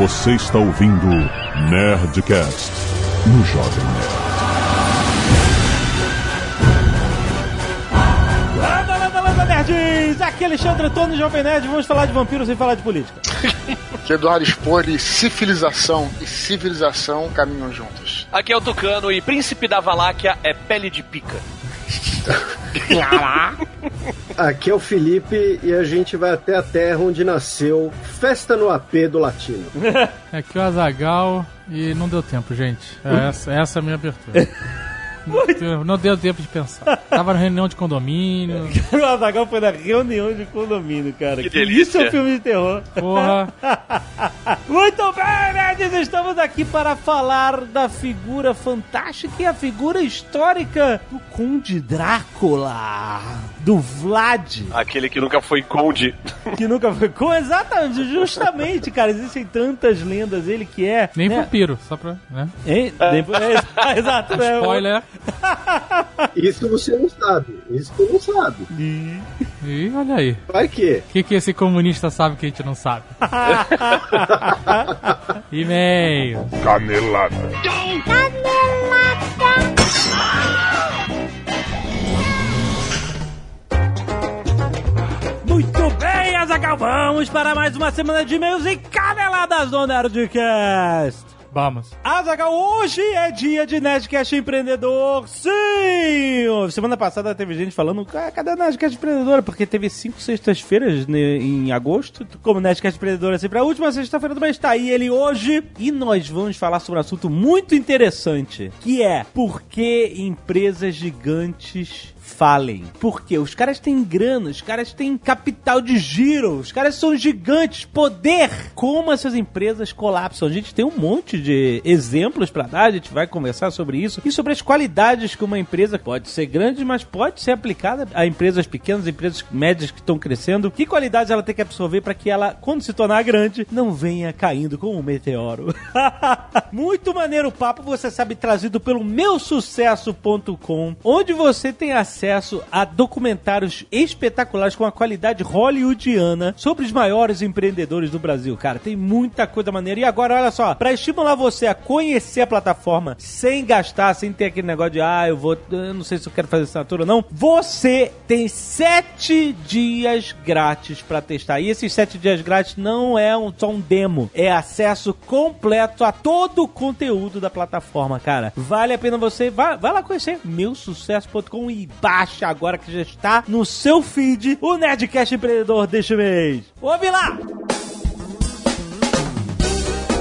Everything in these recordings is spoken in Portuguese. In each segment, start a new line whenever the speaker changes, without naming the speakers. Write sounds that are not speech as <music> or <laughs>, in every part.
Você está ouvindo Nerdcast no Jovem Nerd.
Landa, landa, landa, nerds! Aqui é Alexandre Antônio, Jovem Nerd. Vamos falar de vampiros sem falar de política. <laughs>
Que Eduardo Spor e civilização e civilização caminham juntos.
Aqui é o Tucano e Príncipe da Valáquia é pele de pica. <laughs>
Aqui é o Felipe e a gente vai até a terra onde nasceu Festa no AP do Latino.
Aqui <laughs> é o Azagal e não deu tempo, gente. É essa, essa é a minha abertura. <laughs> Não deu, não deu tempo de pensar. Tava na reunião de condomínio. <laughs>
o Azagal foi na reunião de condomínio, cara.
Que delícia.
Isso é um filme de terror.
Porra. <laughs>
Muito bem, nerds! Estamos aqui para falar da figura fantástica e a figura histórica do Conde Drácula, do Vlad,
Aquele que nunca foi conde.
que nunca foi com exatamente, justamente, cara, existem tantas lendas, ele que é...
Nem
né?
vampiro, só pra. Né?
Hein? Depois- é, <laughs> exato, né?
Spoiler. <laughs>
Isso você não sabe. Isso tu não sabe.
E olha aí.
Vai que?
O que, que esse comunista sabe que a gente não sabe? <laughs> E-mail.
Canelada.
Muito bem, Azaghal, vamos para mais uma semana de e-mails e caneladas do Nerdcast.
Vamos.
Azaghal, hoje é dia de Nerdcast Empreendedor. Sim! Semana passada teve gente falando, "Ah, cadê o Nerdcast Empreendedor? Porque teve cinco sextas-feiras né, em agosto. Como Nerdcast Empreendedor é sempre a última sexta-feira do mês, tá aí ele hoje. E nós vamos falar sobre um assunto muito interessante, que é por que empresas gigantes falem. Porque os caras têm grana, os caras têm capital de giro, os caras são gigantes, poder. Como essas empresas colapsam? A gente tem um monte de exemplos pra dar, a gente vai conversar sobre isso e sobre as qualidades que uma empresa pode ser grande, mas pode ser aplicada a empresas pequenas, empresas médias que estão crescendo. Que qualidades ela tem que absorver para que ela, quando se tornar grande, não venha caindo como um meteoro. <laughs> Muito maneiro o papo, você sabe, trazido pelo meusucesso.com, onde você tem acesso a documentários espetaculares com a qualidade hollywoodiana sobre os maiores empreendedores do Brasil, cara. Tem muita coisa maneira. E agora, olha só, para estimular você a conhecer a plataforma sem gastar, sem ter aquele negócio de, ah, eu vou, eu não sei se eu quero fazer assinatura ou não, você tem sete dias grátis para testar. E esses sete dias grátis não é um, só um demo, é acesso completo a todo o conteúdo da plataforma, cara. Vale a pena você, vai, vai lá conhecer meusucesso.com e baixa agora que já está no seu feed o Nerdcast Empreendedor deste mês. Ouve lá!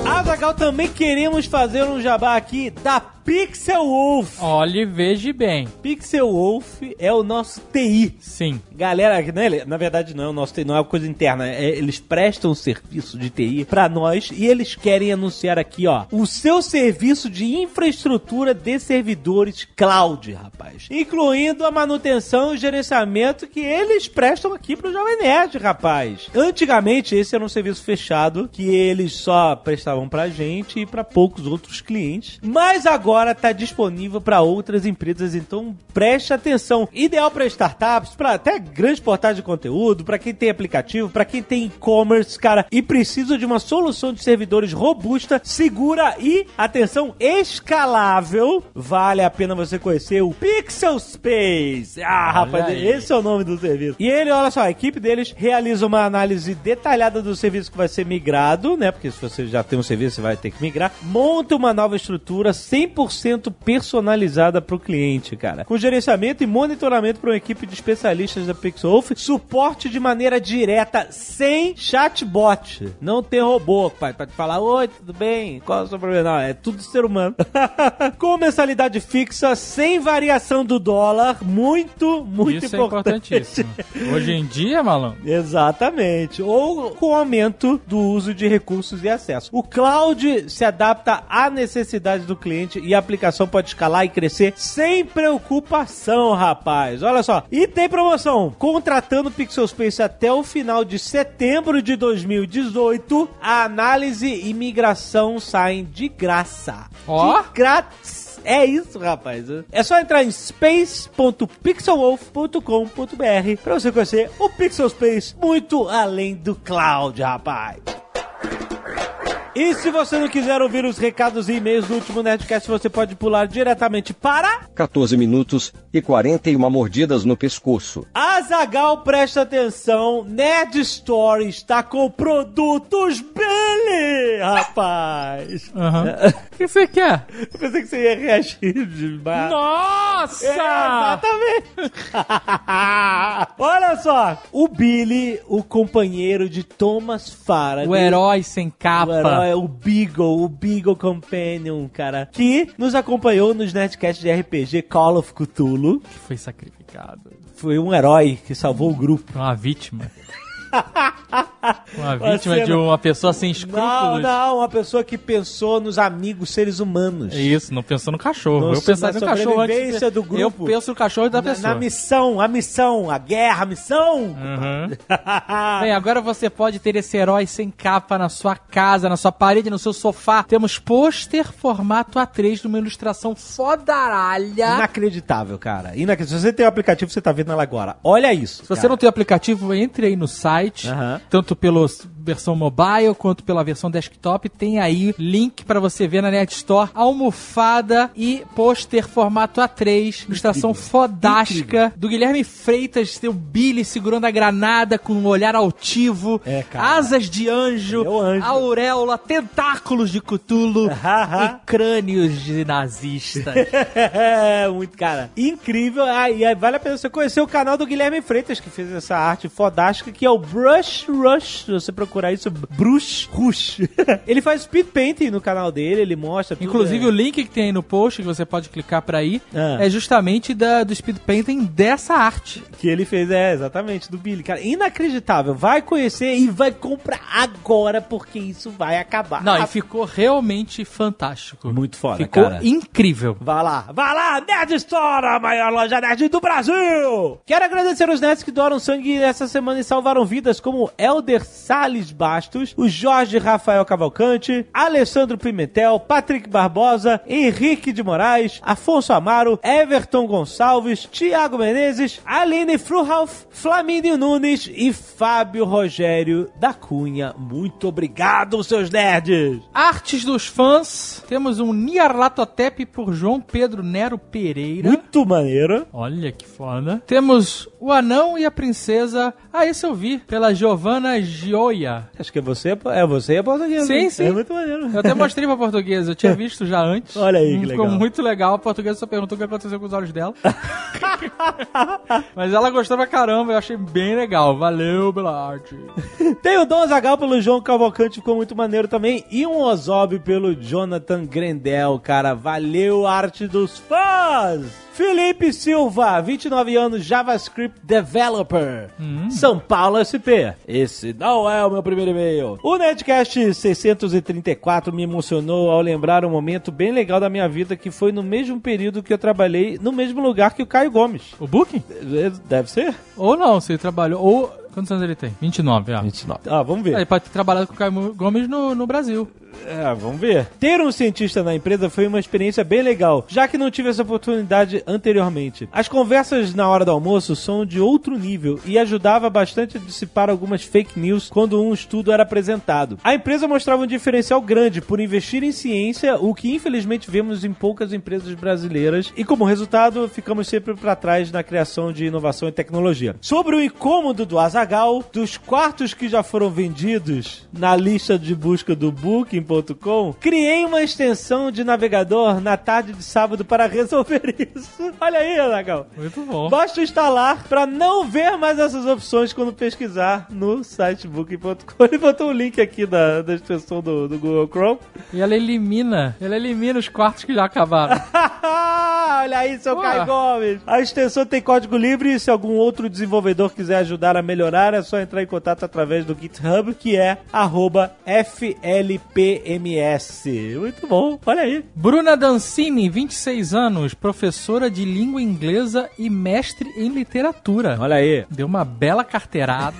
Azagal, também queremos fazer um jabá aqui da Pixel Wolf.
Olhe veja bem.
Pixel Wolf é o nosso TI.
Sim.
Galera, né, na verdade não é o nosso TI, não é uma coisa interna. é- eles prestam serviço de TI pra nós e eles querem anunciar aqui, ó, o seu serviço de infraestrutura de servidores cloud, rapaz. Incluindo a manutenção e gerenciamento que eles prestam aqui pro Jovem Nerd, rapaz. Antigamente, esse era um serviço fechado que eles só prestavam pra gente e pra poucos outros clientes. Mas agora tá disponível pra outras empresas, então preste atenção. Ideal pra startups, pra até grandes portais de conteúdo, pra quem tem aplicativo, pra quem tem e-commerce, cara, e precisa de uma solução de servidores robusta, segura e, atenção, escalável. Vale a pena você conhecer o Pixel Space. Ah, rapaz,
aí.
esse é o nome do serviço. E ele, olha só, a equipe deles realiza uma análise detalhada do serviço que vai ser migrado, né? Porque se você já tem um serviço, você vai ter que migrar. Monta uma nova estrutura 100% personalizada para o cliente, cara. Com gerenciamento e monitoramento para uma equipe de especialistas da Pixelwolf. Suporte de maneira direta, sem chatbot. Não tem robô, pai, pra te falar, oi, tudo bem? Qual é o seu problema? Não, é tudo ser humano. <laughs> Com mensalidade fixa, sem variação do dólar. Muito, muito
Isso é
importante.
importantíssimo. <laughs> Hoje em dia, malandro,
Exatamente. Ou com o aumento do uso de recursos e acesso. O cloud se adapta à necessidade do cliente e a aplicação pode escalar e crescer sem preocupação, rapaz. Olha só. E tem promoção. Contratando Pixel Space até o final de setembro de 2018, a análise e migração saem de graça.
Ó.
De grátis. É isso, rapaz. É só entrar em space.pixelwolf.com.br pra você conhecer o Pixel Space muito além do cloud, rapaz. E se você não quiser ouvir os recados e e-mails do último Nerdcast, você pode pular diretamente para
14 minutos e 41 mordidas no pescoço.
Azagal, presta atenção, Nerd Store está com produtos Billy, rapaz.
Aham. O <laughs> que você quer?
Eu pensei que você ia reagir demais.
Nossa!
É, exatamente. <laughs> Olha só, o Billy, o companheiro de Thomas Faraday.
O herói sem capa.
O herói, o Beagle, o Beagle Companion, cara, que nos acompanhou nos Nerdcasts de RPG Call of Cthulhu.
Que foi sacrificado.
Foi um herói que salvou o grupo.
Uma vítima. <laughs> Uma vítima
Você
de
não-
uma pessoa sem
Não,
escrúpulos.
não, uma pessoa que pensou nos amigos seres humanos.
É isso, não pensou no cachorro. Eu pensava no cachorro antes. de-
do grupo.
Eu penso no cachorro da
Na,
pessoa.
na missão, a missão, a guerra, a missão.
Uhum. <laughs> Bem, agora você pode ter esse herói sem capa na sua casa, na sua parede, no seu sofá. Temos pôster formato A3 numa ilustração fodaralha.
Inacreditável, cara. Inacreditável. Se você tem o aplicativo, você tá vendo ela agora. Olha isso.
Se você não tem o aplicativo, entre aí no site,
Aham.
Tanto pela versão mobile quanto pela versão desktop. Tem aí link pra você ver na Net Store, almofada e pôster formato A3, ilustração fodástica do Guilherme Freitas, seu Billy segurando a granada com um olhar altivo,
É,
asas de anjo,
é o anjo.
auréola, tentáculos de Cthulhu <laughs>
Haha.
e crânios de nazistas.
É, <laughs> muito, cara. Incrível. Ah, e vale a pena você conhecer o canal do Guilherme Freitas, que fez essa arte fodástica, que é o Brush Rush. Você procurar isso, Brush Rush. <laughs> ele faz speed painting no canal dele, ele mostra tudo.
Inclusive,
é.
o link que tem aí no post, que você pode clicar pra ir,
Ah.
é justamente da, do speed painting dessa arte.
Que ele fez, é, exatamente, do Billy. Cara, inacreditável. Vai conhecer e vai comprar agora, porque isso vai acabar.
Não, e ficou realmente fantástico.
Muito foda,
Ficou
cara.
incrível.
Vá lá, vá lá, Nerd Store, a maior loja nerd do Brasil! Quero agradecer os nerds que doaram sangue essa semana e salvaram vidas, como Elder Salles Bastos, o Jorge Rafael Cavalcante, Alessandro Pimentel, Patrick Barbosa, Henrique de Moraes, Afonso Amaro, Everton Gonçalves, Tiago Menezes, Aline Fruhauf, Flamínio Nunes e Fábio Rogério da Cunha. Muito obrigado, seus nerds!
Artes dos fãs. Temos um Niarlatotep por João Pedro Nero Pereira.
Muito maneiro.
Olha que foda. Temos o anão e a princesa. Ah, esse eu vi. Pela Giovanna Gioia.
Acho que é você, é você e a portuguesa.
Sim,
hein?
sim.
É muito maneiro.
Eu até mostrei pra portuguesa. Eu tinha <laughs> visto já antes.
Olha aí que
Ficou
legal.
muito legal. A portuguesa só perguntou o que aconteceu com os olhos dela. <laughs> Mas ela gostou pra caramba. Eu achei bem legal. Valeu pela arte. <laughs>
Tem o Dom Zagal pelo João Cavalcante, ficou muito maneiro também. E um Ozob pelo Jonathan Grendel, cara. Valeu, arte dos fãs! Felipe Silva, 29 anos, JavaScript Developer, São Paulo SP. Esse não é o meu primeiro e-mail. O Netcast 634 me emocionou ao lembrar um momento bem legal da minha vida que foi no mesmo período que eu trabalhei no mesmo lugar que o Caio Gomes.
O Booking?
Deve ser?
Ou não, se ele trabalhou. Ou. Quantos anos ele tem? 29, ah.
29. Ah, vamos ver.
Ele pode ter trabalhado com o Caio Gomes no, no Brasil.
É, vamos ver. Ter um cientista na empresa foi uma experiência bem legal, já que não tive essa oportunidade anteriormente. As conversas na hora do almoço são de outro nível e ajudava bastante a dissipar algumas fake news quando um estudo era apresentado. A empresa mostrava um diferencial grande por investir em ciência, o que infelizmente vemos em poucas empresas brasileiras, e como resultado ficamos sempre para trás na criação de inovação e tecnologia. Sobre o incômodo do Dos quartos que já foram vendidos na lista de busca do Booking Booking.com, criei uma extensão de navegador na tarde de sábado para resolver <laughs> isso. Olha aí, Anagal.
Muito bom.
Basta instalar para não ver mais essas opções quando pesquisar no site Booking.com. Ele botou o link aqui da, da extensão do, do Google Chrome.
E ela elimina, ela elimina os quartos que já acabaram. <laughs>
Olha aí, seu
Ué.
Caio Gomes. A extensão tem código livre e se algum outro desenvolvedor quiser ajudar a melhorar, é só entrar em contato através do GitHub, que é arroba FLPMS. Muito bom, olha aí.
Bruna Dancini, 26 anos, professora de língua inglesa e mestre em literatura.
Olha aí.
Deu uma bela carteirada.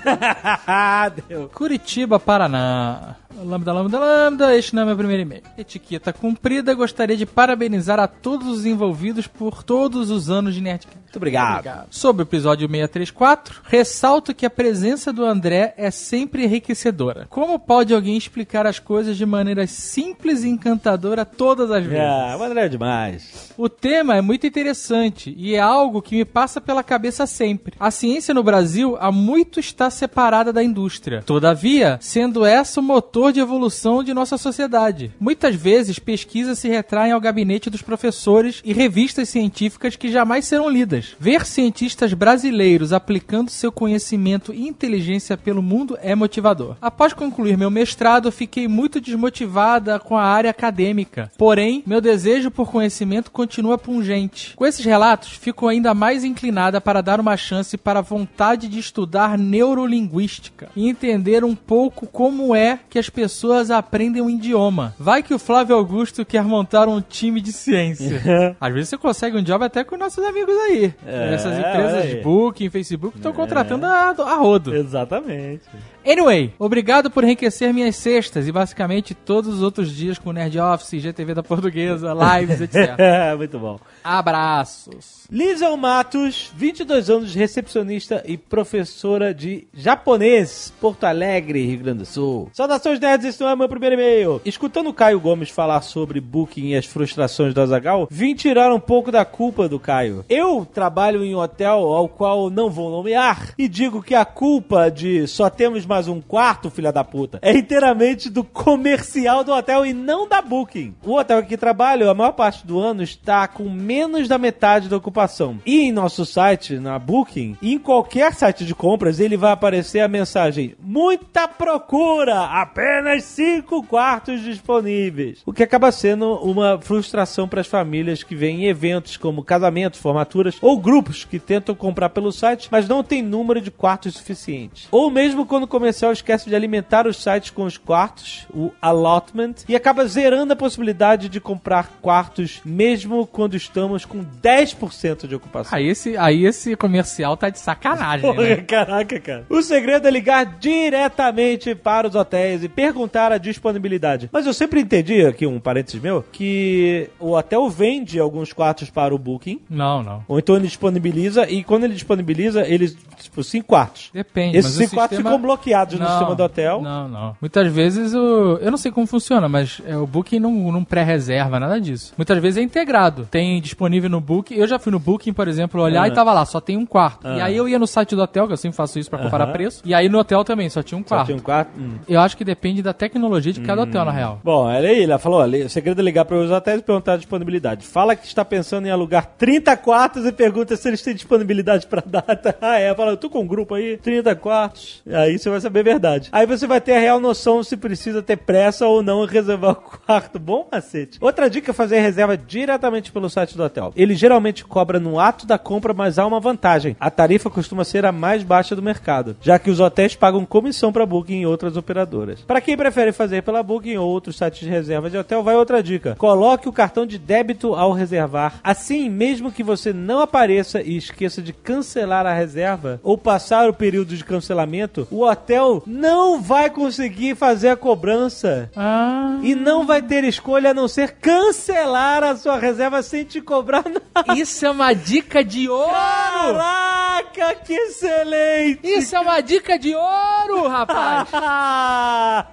<laughs>
Deu.
Curitiba, Paraná. Lambda, lambda, lambda, este não é meu primeiro e-mail. Etiqueta cumprida, gostaria de parabenizar a todos os envolvidos por todos os anos de Nerdcast.
Muito obrigado.
Sobre o episódio 634, ressalto que a presença do André é sempre enriquecedora. Como pode alguém explicar as coisas de maneira simples e encantadora todas as vezes?
Ah, o André é demais.
O tema é muito interessante e é algo que me passa pela cabeça sempre. A ciência no Brasil há muito está separada da indústria. Todavia, sendo essa o motor de evolução de nossa sociedade. Muitas vezes pesquisas se retraem ao gabinete dos professores e revistas científicas que jamais serão lidas. Ver cientistas brasileiros aplicando seu conhecimento e inteligência pelo mundo é motivador. Após concluir meu mestrado, fiquei muito desmotivada com a área acadêmica. Porém, meu desejo por conhecimento continua pungente. Com esses relatos, fico ainda mais inclinada para dar uma chance para a vontade de estudar neurolinguística e entender um pouco como é que as pessoas aprendem um idioma. Vai que o Flávio Augusto quer montar um time de ciência. <laughs> Às vezes você consegue um job até com nossos amigos aí.
É,
Essas empresas de Booking, Facebook estão contratando a, a rodo.
Exatamente.
Anyway, obrigado por enriquecer minhas sextas e basicamente todos os outros dias com Nerd Office, GTV da Portuguesa, lives, <laughs> etc.
Muito bom.
Abraços.
Lizel Matos, 22 anos, recepcionista e professora de japonês, Porto Alegre, Rio Grande do Sul. Saudações nerds, esse não é meu primeiro e-mail. Escutando o Caio Gomes falar sobre Booking e as frustrações do Azagal, vim tirar um pouco da culpa do Caio. Eu trabalho em um hotel ao qual não vou nomear e digo que a culpa de só temos mais um quarto, filha da puta, é inteiramente do comercial do hotel e não da Booking. O hotel que trabalho, a maior parte do ano, está com menos da metade da ocupação. E em nosso site, na Booking, em qualquer site de compras, ele vai aparecer a mensagem: muita procura, apenas cinco quartos disponíveis. O que acaba sendo uma frustração para as famílias que vêm em eventos como casamentos, formaturas ou grupos que tentam comprar pelo site, mas não tem número de quartos suficiente. Ou mesmo quando comercial esquece de alimentar os sites com os quartos, o allotment, e acaba zerando a possibilidade de comprar quartos mesmo quando estamos com 10% de ocupação.
Aí esse, aí esse comercial tá de sacanagem,
Porra,
né?
caraca, cara. O segredo é ligar diretamente para os hotéis e perguntar a disponibilidade. Mas eu sempre entendi, aqui um parênteses meu, que o hotel vende alguns quartos para o Booking,
Não, não.
ou então ele disponibiliza, e quando ele disponibiliza, ele, tipo, cinco quartos.
Depende.
Esses cinco quartos
sistema-
ficam bloqueados no
Não,
sistema do hotel.
Não, não. Muitas vezes o. Eu não sei como funciona, mas é, o Booking não, não pré-reserva nada disso. Muitas vezes é integrado. Tem disponível no Booking. Eu já fui no Booking, por exemplo, olhar
Ah.
e tava lá, só tem um quarto.
Ah.
E aí eu ia no site do hotel, que eu sempre faço isso pra comparar
Aham.
preço. E aí no hotel também, só tinha um
Só
quarto.
tinha um quarto. Hum.
Eu acho que depende da tecnologia de cada hotel, na real.
Bom, olha aí, ela falou, olha, o segredo é ligar para os hotéis e perguntar a disponibilidade. Fala que está pensando em alugar 30 quartos e pergunta se eles têm disponibilidade para data. <laughs> Ah, é, fala, tô com um grupo aí, 30 quartos. Aí você vai saber a verdade. Aí você vai ter a real noção se precisa ter pressa ou não em reservar <laughs> o quarto. Bom macete. Outra dica é fazer reserva diretamente pelo site do hotel. Ele geralmente cobra no ato da compra, mas há uma vantagem. A tarifa costuma ser a mais baixa do mercado, já que os hotéis pagam comissão para Booking e outras operadoras. Para quem prefere fazer pela Booking ou outros sites de reserva de hotel, vai outra dica. Coloque o cartão de débito ao reservar. Assim, mesmo que você não apareça e esqueça de cancelar a reserva ou passar o período de cancelamento, o hotel não vai conseguir fazer a cobrança.
Ah.
E não vai ter escolha a não ser cancelar a sua reserva sem te cobrar <laughs> nada.
Isso é uma dica de ouro!
Caraca, que excelente!
Isso é uma dica de ouro, rapaz! <laughs>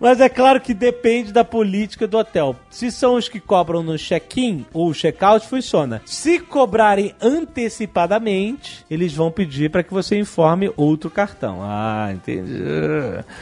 Mas é claro que depende da política do hotel. Se são os que cobram no check-in ou check-out, funciona. Se cobrarem antecipadamente, eles vão pedir para que você informe outro cartão. Ah, entendi.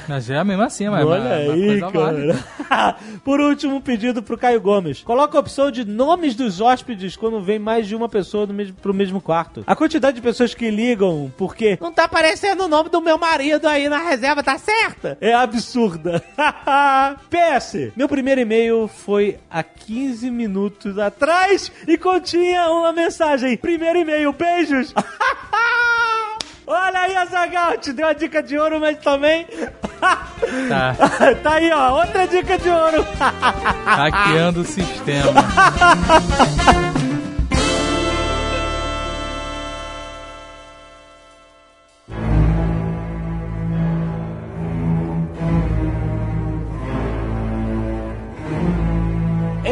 Mas é mesmo assim, mas
Olha
mas- mas
aí, cara. <laughs> Por último, um pedido pro Caio Gomes. Coloca a opção de nomes dos hóspedes quando vem mais de uma pessoa no mesmo, pro mesmo quarto. A quantidade de pessoas que ligam porque não tá aparecendo o nome do meu marido aí na reserva, tá certa? É absurda. <laughs> PS, meu primeiro e-mail foi há 15 minutos atrás e continha uma mensagem. Primeiro e-mail, beijos. <laughs> Olha aí, Azagal, te deu a dica de ouro, mas também
Tá <laughs>
tá aí, ó, outra dica de ouro.
hackeando o sistema. <laughs>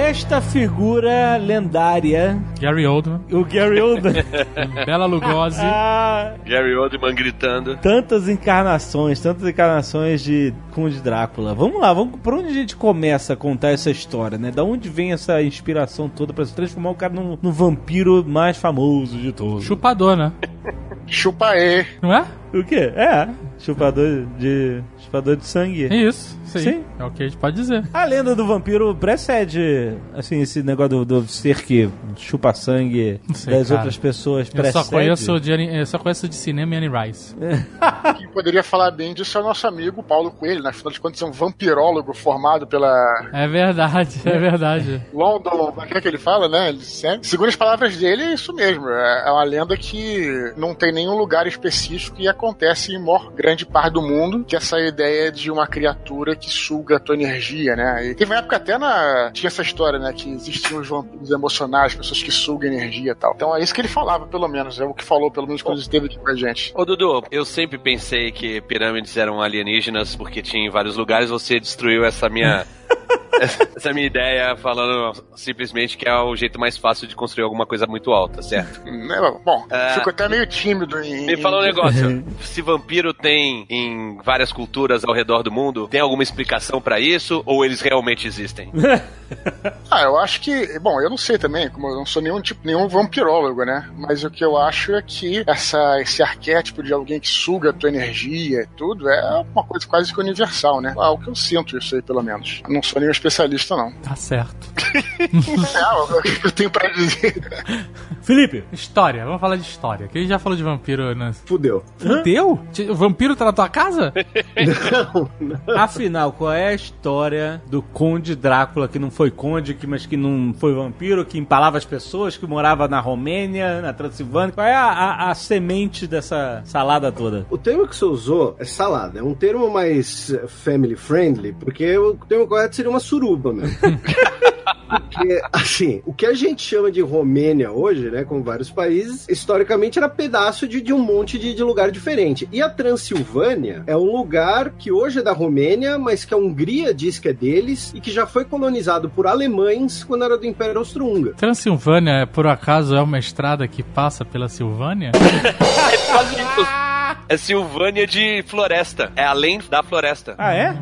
esta figura lendária,
Gary Oldman,
o Gary Oldman. <laughs>
Bela Lugosi.
ah,
Gary Oldman gritando.
tantas encarnações, tantas encarnações de Conde Drácula. Vamos lá, vamos, por onde a gente começa a contar essa história, né? Da onde vem essa inspiração toda pra se transformar o cara no, no vampiro mais famoso de todos?
Chupador, né?
Chupa E.
Não é?
O quê? É, chupador de chupador de sangue.
É isso. Sim.
Sim.
É o que a gente pode dizer.
A lenda do vampiro precede, assim, esse negócio do, do ser que chupa sangue
sei,
das
cara.
outras pessoas
Eu
precede.
só conheço de, eu só conheço de cinema e Annie Rice. <laughs>
Quem poderia falar bem disso é o nosso amigo Paulo Coelho, né? afinal de contas é um vampirólogo formado pela
É verdade, é verdade.
London, como é que ele fala, né? Ele segue. Segundo as palavras dele, é isso mesmo. É é uma lenda que não tem nenhum lugar específico e acontece em maior grande parte do mundo, que é essa ideia de uma criatura que suga a tua energia, né? E teve uma época até na. Tinha essa história, né? Que existiam os vampiros emocionais, pessoas que sugam energia e tal. Então é isso que ele falava, pelo menos. É o que falou, pelo menos, quando ele esteve aqui com a gente.
Ô Dudu, eu sempre pensei que pirâmides eram alienígenas porque tinha em vários lugares. Você destruiu essa minha. <laughs> <laughs> essa minha ideia falando simplesmente que é o jeito mais fácil de construir alguma coisa muito alta, certo?
Né, Bom,
É.
fico até meio tímido em.
Me fala um negócio. <laughs> Se vampiro tem em várias culturas ao redor do mundo, tem alguma explicação pra isso ou eles realmente existem? <laughs>
Ah, eu acho que. Bom, eu não sei também, como eu não sou nenhum tipo, nenhum vampirólogo, né? Mas o que eu acho é que essa, esse arquétipo de alguém que suga a tua energia e tudo é uma coisa quase que universal, né? Ah, o que eu sinto isso aí, pelo menos. Não sou nenhum especialista, não.
Tá certo. <laughs>
É, o que eu tenho pra dizer.
Felipe,
História, vamos falar de história. Que a gente já falou de vampiro, né?
Fudeu.
Fudeu? O vampiro tá na tua casa? <laughs>
Não, não.
afinal, qual é a história do Conde Drácula, que não foi conde, que, mas que não foi vampiro, que empalava as pessoas, que morava na Romênia, na Transilvânia? Qual é a, a- a semente dessa salada toda?
O termo que você usou é salada. É um termo mais family friendly, porque o termo correto seria uma suruba mesmo. <laughs> Porque, assim, o que a gente chama de Romênia hoje, né, com vários países, historicamente era pedaço de, de um monte de, de lugar diferente. E a Transilvânia é um lugar que hoje é da Romênia, mas que a Hungria diz que é deles e que já foi colonizado por alemães quando era do Império Austro-Húngaro.
Transilvânia, por acaso, é uma estrada que passa pela Silvânia? <laughs>
É quase isso. É Silvânia de floresta. É além da floresta.
Ah, é?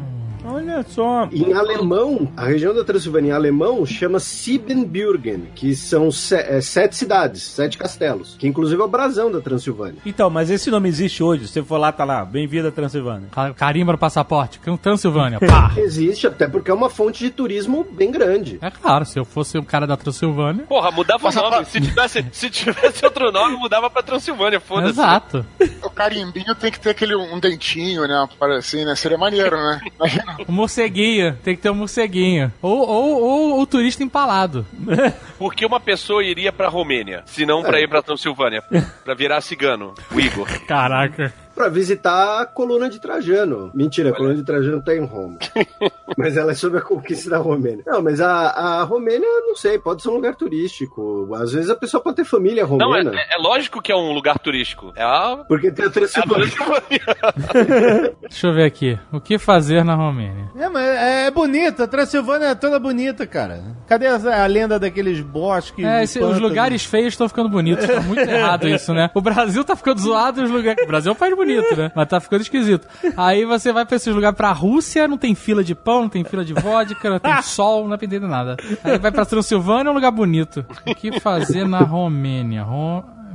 Olha só.
Em alemão, a região da Transilvânia em alemão chama Siebenbürgen, que são se- é, sete cidades, sete castelos, que inclusive é o brasão da Transilvânia.
Então, mas esse nome existe hoje. Se você for lá, tá lá. Bem-vindo a Transilvânia.
Ca- Carimba no passaporte. que Transilvânia. Pá! <laughs>
Existe até porque é uma fonte de turismo bem grande.
É claro, se eu fosse um cara da Transilvânia.
Porra, mudava o nome. Se tivesse, se tivesse outro nome, mudava pra Transilvânia, foda-se.
Exato.
O carimbinho tem que ter aquele um dentinho, né? Assim, né? Seria maneiro, né? Imagina.
O morceguinho, tem que ter um morceguinho. Ou, ou, ou o turista empalado. <laughs>
Por que uma pessoa iria pra Romênia, se não pra ir pra Transilvânia? Pra virar cigano, o Igor.
Caraca.
Pra visitar a coluna de Trajano. Mentira, a coluna de Trajano tá em Roma. <laughs> mas ela é sobre a conquista da Romênia. Não, mas a, a Romênia, não sei, pode ser um lugar turístico. Às vezes a pessoa pode ter família
Não, é,
romena.
é- é lógico que é um lugar turístico. É a.
Porque tem a
É
Transilvânia.
Transilvânia. <laughs>
Deixa eu ver aqui. O que fazer na Romênia?
É, mas é, é bonita. A Transilvânia é toda bonita, cara. Cadê a, a lenda daqueles bosques?
É, esse- os lugares feios estão ficando bonitos. Tá muito errado isso, né? O Brasil tá ficando zoado e os lugares. <laughs> O Brasil é um país bonito, né? Mas tá ficando esquisito. Aí você vai pra esses lugares pra Rússia, não tem fila de pão, não tem fila de vodka, não tem <laughs> sol, não é nada. Aí vai pra Transilvânia, é um lugar bonito. O que fazer na Romênia?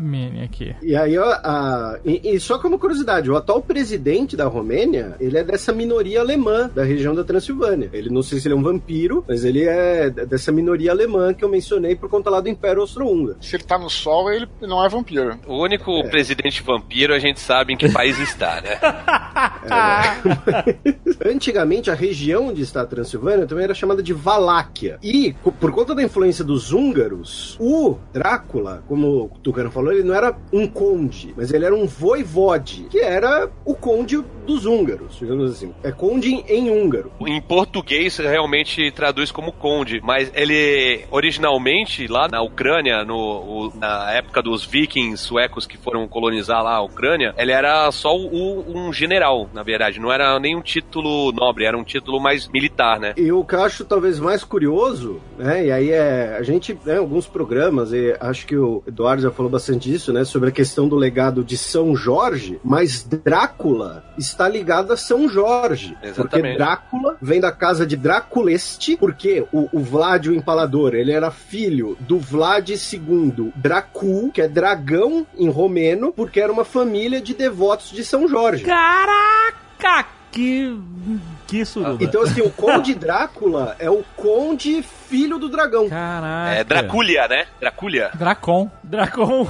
Romênia aqui.
E aí, ó, a- e, e só como curiosidade, o atual presidente da Romênia, ele é dessa minoria alemã da região da Transilvânia. Ele não sei se ele é um vampiro, mas ele é dessa minoria alemã que eu mencionei por conta lá do Império Austro-Húngaro.
Se ele tá no sol, ele não é vampiro.
O único presidente vampiro a gente sabe em que país está, né? <laughs> <laughs>
Antigamente, a região onde está a Transilvânia também era chamada de Valáquia. E, por conta da influência dos húngaros, o Drácula, como o Tucano falou, falou, ele não era um conde, mas ele era um voivode, que era o conde dos húngaros, digamos assim. É conde em húngaro.
Em português realmente traduz como conde, mas ele originalmente lá na Ucrânia, no, o- na época dos vikings suecos que foram colonizar lá a Ucrânia, ele era só o- um general, na verdade, não era nenhum título nobre, era um título mais militar, né?
E o que eu acho talvez mais curioso, né? E aí é. A gente, né, alguns programas, e acho que o Eduardo já falou bastante disso, né? Sobre a questão do legado de São Jorge, mas Drácula está ligado a São Jorge. Porque
Exatamente.
Drácula vem da casa de Draculeste, porque o, o Vlad, o Empalador, ele era filho do Vlad II Dracul, que é dragão em romeno, porque era uma família de devotos de São Jorge.
Caraca! Que. Que suruba.
Então, assim, o Conde Drácula é o Conde filho do dragão.
Caraca.
É Dracúlia, né? Dracúlia.
Dracon.
Dracon.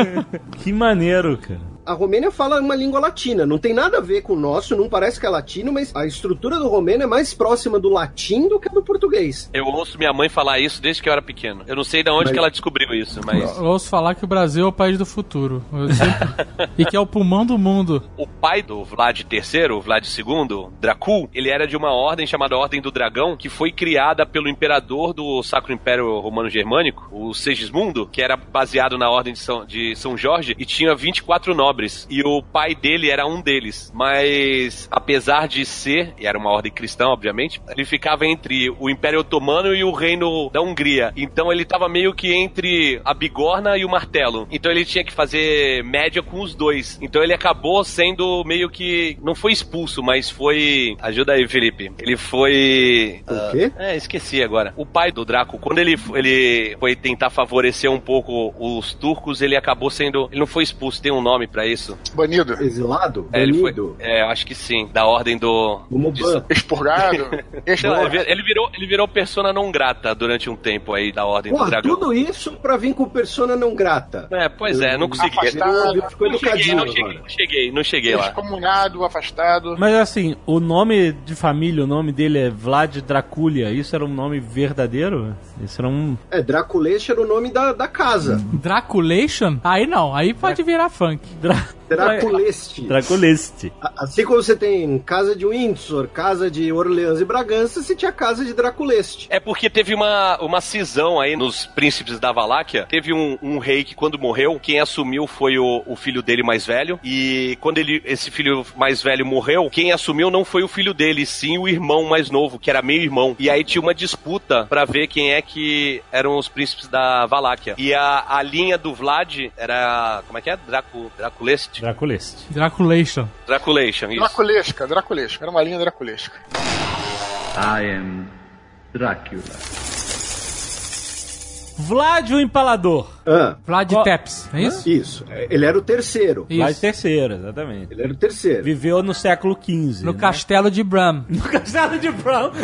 <laughs> que maneiro, cara.
A Romênia fala uma língua latina, não tem nada a ver com o nosso, não parece que é latino, mas a estrutura do romeno é mais próxima do latim do que do português.
Eu ouço minha mãe falar isso desde que eu era pequeno. Eu não sei de onde
Mas-
que ela descobriu isso, mas
Eu ouço falar que o Brasil é o país do futuro. Sempre- <laughs> e que é o pulmão do mundo.
o pai do Vlad III, o Vlad II, Dracul, ele era de uma ordem chamada Ordem do Dragão, que foi criada pelo imperador do Sacro Império Romano Germânico, o Segismundo, que era baseado na Ordem de São, de São Jorge, e tinha 24 nobres. E o pai dele era um deles. Mas, apesar de ser, e era uma ordem cristã, obviamente, ele ficava entre o Império Otomano e o Reino da Hungria. Então ele tava meio que entre a bigorna e o martelo. Então ele tinha que fazer média com os dois. Então ele acabou sendo meio que. Não foi expulso, mas foi. Ajuda aí, Felipe. Ele foi.
O quê?
É, esqueci agora. O pai do Draco, quando ele, ele foi tentar favorecer um pouco os turcos, ele acabou sendo. Ele não foi expulso, tem um nome pra isso.
Banido,
Exilado?
É, ele foi. É, eu acho que sim. Da ordem do.
Como
de-
ban.
expurgado. <laughs> Expurgado.
ele vi- ele virou, ele virou persona não grata durante um tempo aí da ordem do
Porra,
dragão.
tudo isso pra vir com persona não grata.
É, pois é, não consegui.
Afastado.
Ele ficou
Não cheguei,
educadinho
não cheguei, não cheguei, não cheguei lá.
Excomunado, afastado.
Mas assim, o nome de família, o nome dele é Vlad Draculia. Isso era um nome verdadeiro? Isso era um.
É, Draculeste era o nome da, da casa.
Draculation? Aí não, aí pode virar funk.
Dra...
Draculeste.
Draculeste.
Assim como você tem casa de Windsor, casa de Orleans e Bragança, você tinha casa de Draculeste.
É porque teve uma, uma cisão aí nos príncipes da Valáquia. Teve um, um rei que, quando morreu, quem assumiu foi o, o filho dele mais velho. E quando ele, esse filho mais velho morreu, quem assumiu não foi o filho dele, sim o irmão mais novo, que era meio irmão. E aí tinha uma disputa pra ver quem é que eram os príncipes da Valáquia. E a, a linha do Vlad era. Como é que é? Dracu, Draculeste?
Draculeste.
Draculation.
Draculation, isso.
Draculesca, Draculesca. Era uma linha Draculesca.
I am Dracula.
Vlad o Empalador.
Ah,
Vlad
Qual-
Tepes, é isso?
isso. Ele era o terceiro.
Vlad
Isso.
terceiro, exatamente.
Ele era o terceiro.
Viveu no século XV.
No
né?
castelo de Bram. <laughs>
No castelo de Brown. <laughs>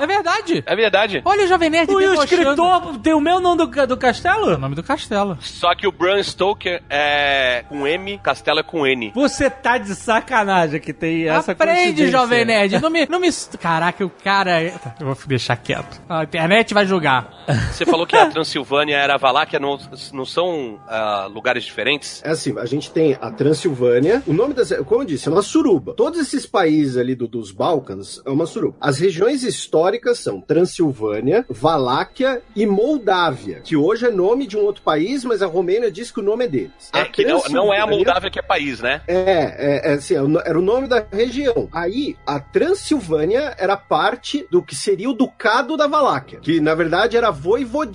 É verdade.
É verdade.
Olha o Jovem Nerd
o escritor tem o meu nome do, do
É o
castelo?
nome do castelo.
Só que o Bram Stoker é com M, Castelo é com N.
Você tá de sacanagem que tem essa
Aprende. Jovem Nerd. Não me, não me... <laughs> Caraca, o cara... é- Eu vou deixar quieto. A internet vai julgar.
Você falou que a Transilvânia era a Valáquia, não, não são ah, lugares diferentes?
É assim, a gente tem a Transilvânia. O nome das. Como eu disse, é uma suruba. Todos esses países ali do- dos Balcãs é uma suruba. As regiões históricas são Transilvânia, Valáquia e Moldávia, que hoje é nome de um outro país, mas a Romênia diz que o nome é deles.
É,
A
que não, não é a Moldávia que é país, né?
É, é, é assim, é era o nome da região. Aí, a Transilvânia era parte do que seria o Ducado da Valáquia, que na verdade era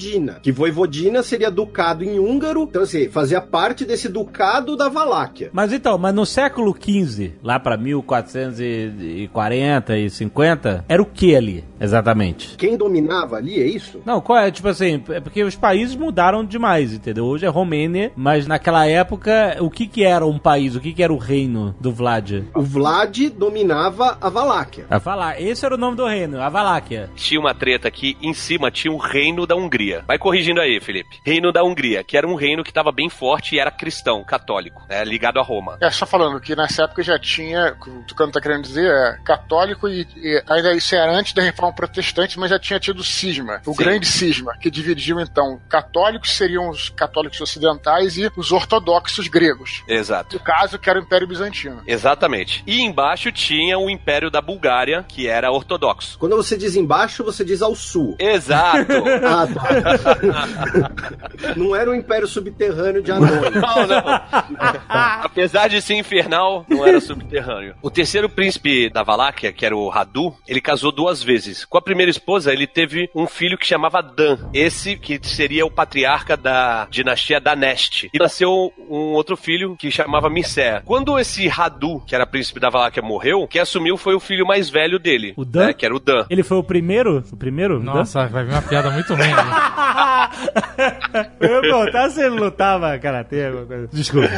Voivodina, que Voivodina seria ducado em húngaro, então assim, fazia parte desse Ducado da Valáquia.
Mas então, mas no século XV, lá pra 1440 e 50, era o que ali, exatamente?
Quem dominava ali, é isso?
Não, qual é? Tipo assim, é porque os países mudaram demais, entendeu? Hoje é Romênia, mas naquela época, o que que era um país? O que que era o reino do Vlad?
O Vlad dominava a Valáquia.
A falar, esse era o nome do reino, a Valáquia.
Tinha uma treta aqui, em cima tinha o reino da Hungria. Vai corrigindo aí, Felipe. Reino reino da Hungria, que era um reino que estava bem forte e era cristão, católico, né, ligado a Roma.
É, só falando que nessa época já tinha, o que o Tucano tá querendo dizer, é católico e, e ainda isso era antes da reforma protestante, mas já tinha tido cisma, o
Sim.
grande cisma, que dividiu então católicos seriam os católicos ocidentais e os ortodoxos gregos.
Exato.
No caso, que era o Império Bizantino.
Exatamente. E embaixo tinha o Império da Bulgária, que era ortodoxo.
Quando você diz embaixo, você diz ao sul.
Exato. <laughs>
Ah, tá. <laughs> não era o Império Subterrâneo de anões.
Não, não. <laughs> Apesar de ser infernal, não era subterrâneo. O terceiro príncipe da Valáquia, que era o Radu, ele casou duas vezes. Com a primeira esposa, ele teve um filho que chamava Dan. Esse que seria o patriarca da dinastia Daneste. E nasceu um outro filho que chamava Micea. Quando esse Radu, que era príncipe da Valáquia, morreu, quem assumiu foi o filho mais velho dele.
O Dan?
né, que era o Dan.
Ele foi o primeiro? O primeiro?
Nossa, vai vir uma piada muito ruim. <laughs> <laughs>
Eu perguntar se ele lutava karatê, alguma coisa. Desculpa.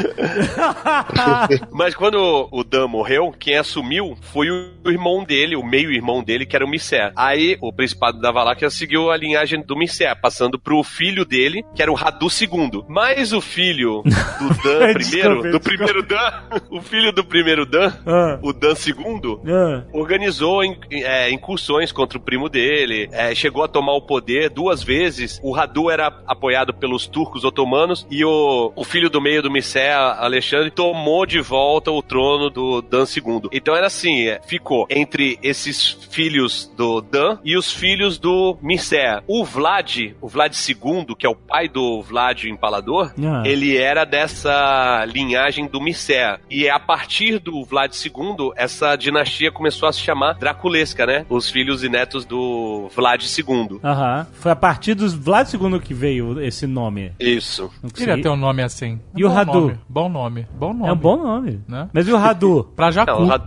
<laughs>
Mas quando o Dan morreu, quem assumiu foi o irmão dele, o meio-irmão dele, que era o Micea. Aí o principado da Valáquia seguiu a linhagem do Micea, passando pro filho dele, que era o Radu II. Mas o filho do <laughs> Dan primeiro,
Desculpa,
do primeiro Dan, o filho do primeiro Dan,
Ah,
o Dan II,
ah.
organizou é, incursões contra o primo dele, é, chegou a tomar o poder duas vezes. O Radu era apoiado pelos turcos otomanos e o, o filho do meio do Micea, Alexandre, tomou de volta o trono do Dan II. Então era assim, é, ficou entre esses filhos do Dan e os filhos do Micea. O Vlad, o Vlad II, que é o pai do Vlad o Empalador,
Ah.
ele era dessa linhagem do Micea. E é a partir do Vlad II, essa dinastia começou a se chamar Draculesca, né? Os filhos e netos do Vlad II.
Aham. Foi a partir dos Vlad II que veio esse nome.
Isso.
Não
Queria ter um nome assim.
E o
Bom
Radu?
nome, Bom nome. Bom nome.
É um bom nome.
Né?
Mas e o Radu? <laughs>
Pra Jacu.
Não, o, Rad...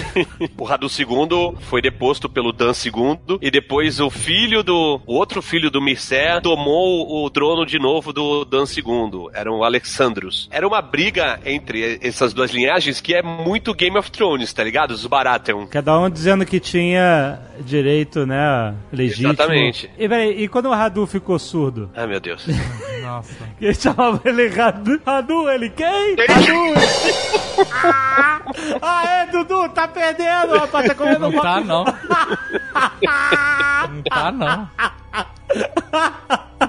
<laughs> o Radu II foi deposto pelo Dan II e depois o filho do o outro filho do Mircea tomou o trono de novo do Dan II. Era o Alexandros. Era uma briga entre essas duas linhagens que é muito Game of Thrones, tá ligado? Os Baratheon.
Cada um dizendo que tinha direito, né? Legítimo.
Exatamente.
E, peraí, e quando o Radu ficou surdo? <laughs>
Ai, meu Deus.
Nossa. <laughs>
Que eles chamavam ele Radu. Radu, ele quem? Radu! ah, <laughs> é, Dudu, tá perdendo, rapaz, tá comendo
Não tá, não. Não tá, não.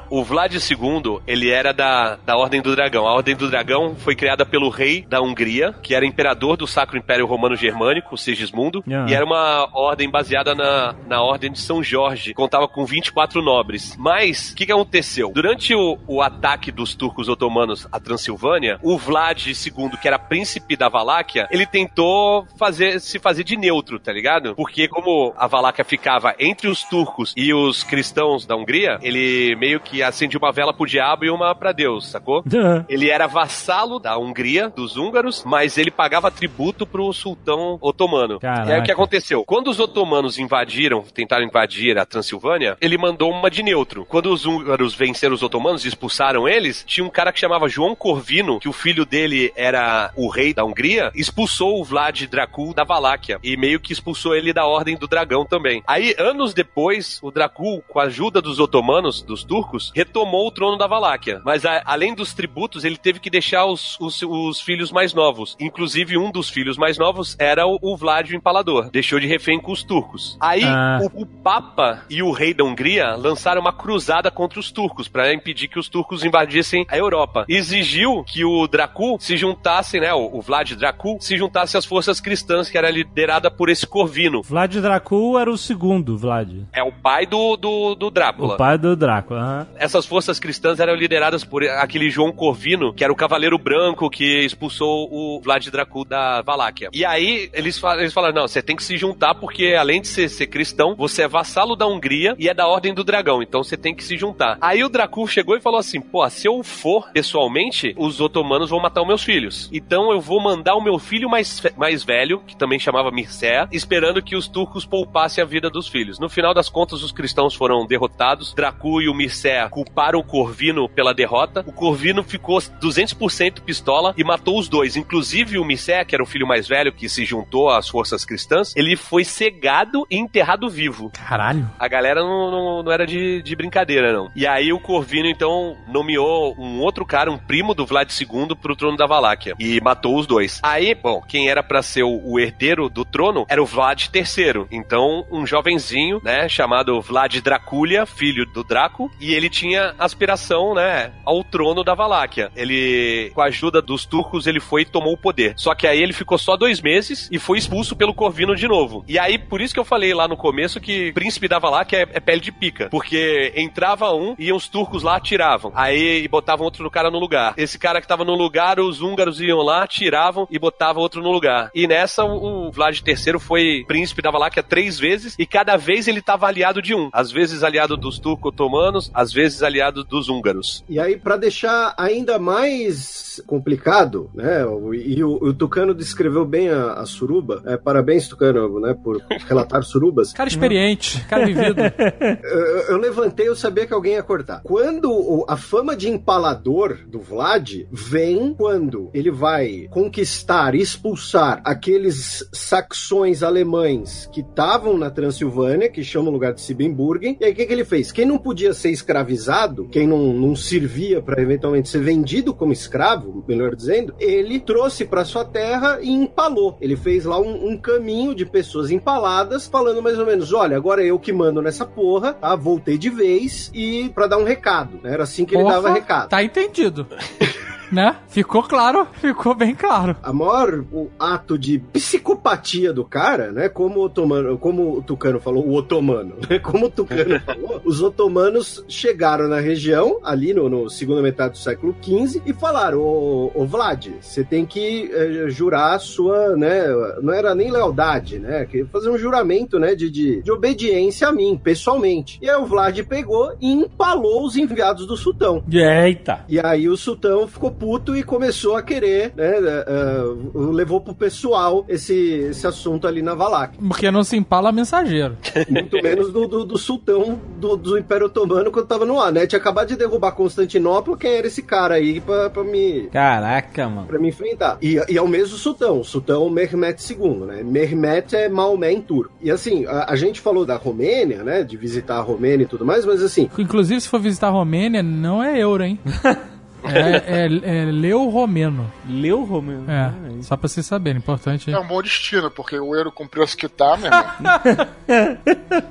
O Vlad II, ele era da, da Ordem do Dragão. A Ordem do Dragão foi criada pelo rei da Hungria, que era imperador do Sacro Império Romano Germânico, Sigismundo,
Ah.
e era uma ordem baseada na, na Ordem de São Jorge. Contava com 24 nobres. Mas, o que, que aconteceu? Durante o, o ataque dos turcos otomanos à Transilvânia, o Vlad II, que era príncipe da Valáquia, ele tentou fazer, se fazer de neutro, tá ligado? Porque como a Valáquia ficava entre os turcos e os cristãos da Hungria, ele meio que acendia uma vela pro diabo e uma pra Deus, sacou? Ele era vassalo da Hungria, dos húngaros, mas ele pagava tributo pro sultão otomano.
Caraca.
E aí o que aconteceu? Quando os otomanos invadiram, tentaram invadir a Transilvânia, ele mandou uma de neutro. Quando os húngaros venceram os otomanos e expulsaram eles, tinha um cara que chamava João Corvino, que o filho dele era o rei da Hungria, expulsou o Vlad Dracul da Valáquia e meio que expulsou ele da Ordem do Dragão também. Aí, anos depois, o Dracul, com a ajuda dos otomanos, dos turcos, retomou o trono da Valáquia. Mas a- além dos tributos, ele teve que deixar os, os, os filhos mais novos. Inclusive, um dos filhos mais novos era o, o Vlad o Empalador. Deixou de refém com os turcos. Aí,
Ah.
o, o Papa e o rei da Hungria lançaram uma cruzada contra os turcos para impedir que os turcos invadissem a Europa. Exigiu que o Dracul se juntasse, né, o, o Vlad Dracul, se juntasse às forças cristãs que era liderada por esse Corvino.
Vlad Dracul era o segundo, Vlad.
É o pai do, do, do Drácula.
O pai do Drácula. aham.
Essas forças cristãs eram lideradas por aquele João Corvino, que era o cavaleiro branco que expulsou o Vlad Dracul da Valáquia. E aí eles, fa- eles falaram: não, você tem que se juntar porque além de ser, ser cristão, você é vassalo da Hungria e é da Ordem do Dragão, então você tem que se juntar. Aí o Dracul chegou e falou assim: pô, se eu for pessoalmente, os otomanos vão matar os meus filhos. Então eu vou mandar o meu filho mais, mais velho, que também chamava Mircea, esperando que os turcos poupassem a vida dos filhos. No final das contas, os cristãos foram derrotados. Dracul e o Mircea culparam o Corvino pela derrota. O Corvino ficou 200% pistola e matou os dois. Inclusive o Missé, que era o filho mais velho que se juntou às forças cristãs, ele foi cegado e enterrado vivo.
Caralho.
A galera não, não, não era de, de brincadeira, não. E aí o Corvino, então, nomeou um outro cara, um primo do Vlad II, pro trono da Valáquia. E matou os dois. Aí, bom, quem era pra ser o, o herdeiro do trono era o Vlad III. Então, um jovenzinho, né, chamado Vlad Draculia, filho do Draco, e ele tinha aspiração, né, ao trono da Valáquia. Ele, com a ajuda dos turcos, ele foi e tomou o poder. Só que aí ele ficou só dois meses e foi expulso pelo Corvino de novo. E aí, por isso que eu falei lá no começo que príncipe da Valáquia é, é pele de pica. Porque entrava um e os turcos lá atiravam. Aí botavam outro cara no lugar. Esse cara que tava no lugar, os húngaros iam lá, tiravam e botavam outro no lugar. E nessa, o, Vlad III foi príncipe da Valáquia três vezes e cada vez ele tava aliado de um. Às vezes aliado dos turco-otomanos, às vezes aliado dos húngaros.
E aí, pra deixar ainda mais complicado, né? E o, o Tucano descreveu bem a, a suruba. É, parabéns, Tucano, né? Por relatar surubas.
Cara experiente, cara vivido. <laughs>
Eu, eu levantei, eu sabia que alguém ia cortar. Quando o- a fama de empalador do Vlad vem quando ele vai conquistar, expulsar aqueles saxões alemães que estavam na Transilvânia, que chamam o lugar de Siebenburgen. E aí o que, que ele fez? Quem não podia ser escravizado, quem não, não servia para eventualmente ser vendido como escravo, melhor dizendo, ele trouxe para sua terra e empalou. Ele fez lá um, um caminho de pessoas empaladas, falando mais ou menos: olha, agora eu que mando nessa porra, tá? Voltei de vez e para dar um recado. né? Era assim que ele
Porra,
dava recado.
Tá entendido. <laughs> né? Ficou claro, ficou bem claro.
A maior o ato de psicopatia do cara, né? Como o otomano, como o Tucano falou, o otomano, né? Como o Tucano <laughs> falou, os otomanos chegaram na região, ali no, no segunda metade do século XV, e falaram: Ô, ô Vlad, você tem que eh, jurar sua, né? Não era nem lealdade, né? Que fazer um juramento, né? De, de, de obediência a mim, pessoalmente. E aí o Vlad pegou e empalou os enviados do sultão.
Eita.
E aí o sultão ficou puto e começou a querer, né? eh, levou pro pessoal esse, esse assunto ali na Valáquia.
Porque não se empala mensageiro.
Muito menos do, do, do sultão do, do Império Otomano quando tava no ar, né? Tinha acabado de derrubar Constantinopla, quem era esse cara aí pra, pra me.
Caraca, mano.
Pra me enfrentar. E, e é o mesmo sultão, o sultão Mehmet II, né? Mehmet é Maomé em turco. E assim, a, a gente falou da Romênia, né? De visitar a Romênia e tudo mais, mas assim,
Inclusive, se for visitar a Romênia, não é euro, hein? <laughs> É, é, é leu romeno.
Leu, Romeu?
É, só pra vocês saberem, importante.
É um bom destino, porque o euro com o preço que tá, meu irmão. <laughs>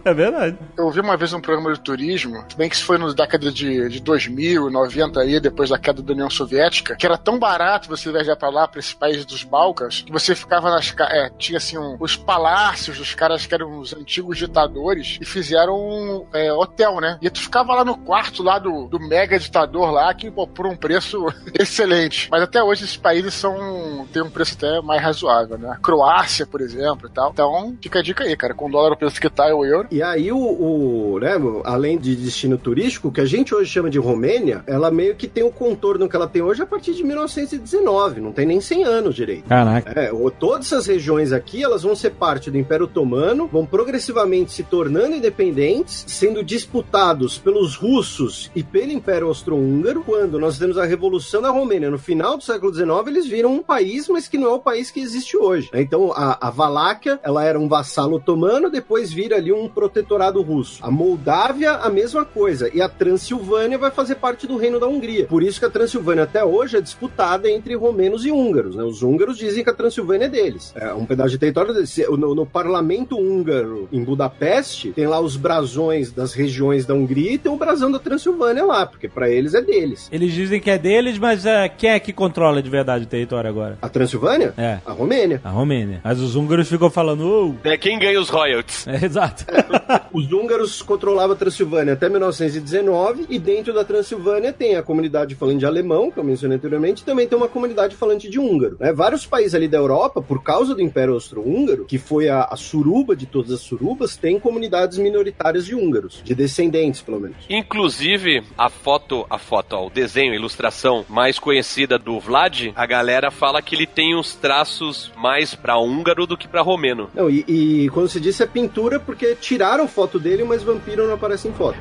É verdade.
Eu vi uma vez um programa de turismo, se bem que isso foi na década de, de 2000, 90 aí, depois da queda da União Soviética, que era tão barato você viajar pra lá, pra esses países dos Balcãs, que você ficava nas... É, tinha assim, um- os palácios dos caras que eram os antigos ditadores e fizeram um é, hotel, né? E tu ficava lá no quarto lá do, do mega ditador lá, que, pô, por um preço <laughs> excelente. Mas até hoje esses países são... tem um preço até mais razoável, né? Croácia, por exemplo, e tal. Então, fica a dica aí, cara. Com o dólar o preço que tá é o euro.
E aí, o, o, né, além de destino turístico, que a gente hoje chama de Romênia, ela meio que tem o contorno que ela tem hoje a partir de 1919, não tem nem 100 anos direito.
Caraca.
É, o- todas essas regiões aqui, elas vão ser parte do Império Otomano, vão progressivamente se tornando independentes, sendo disputados pelos russos e pelo Império Austro-Húngaro. Quando nós temos a Revolução da Romênia no final do século XIX, eles viram um país, mas que não é o país que existe hoje. Então, a, a Valáquia, ela era um vassalo otomano, depois vira ali um protetorado russo. A Moldávia, a mesma coisa. E a Transilvânia vai fazer parte do Reino da Hungria. Por isso que a Transilvânia até hoje é disputada entre romenos e húngaros. Né? Os húngaros dizem que a Transilvânia é deles. É um pedaço de território. No, no parlamento húngaro, em Budapeste, tem lá os brasões das regiões da Hungria e tem o brasão da Transilvânia lá, porque para eles é deles.
Eles dizem que é deles, mas é, quem é que controla de verdade o território agora?
A Transilvânia?
É.
A Romênia.
A Romênia. Mas os húngaros ficam falando, ô.
É quem ganha os royalties.
É, exato. <laughs>
Os húngaros controlavam a Transilvânia até 1919 e dentro da Transilvânia tem a comunidade falante de alemão, que eu mencionei anteriormente, e também tem uma comunidade falante de húngaro. né? Vários países ali da Europa, por causa do Império Austro-Húngaro, que foi a, a suruba de todas as surubas, tem comunidades minoritárias de húngaros, de descendentes pelo menos.
Inclusive, a foto, a foto, ó, o desenho, a ilustração mais conhecida do Vlad, a galera fala que ele tem uns traços mais pra húngaro do que pra romeno.
Não, e, e quando se disse é pintura, porque tiraram foto dele, mas vampiro não aparece em foto.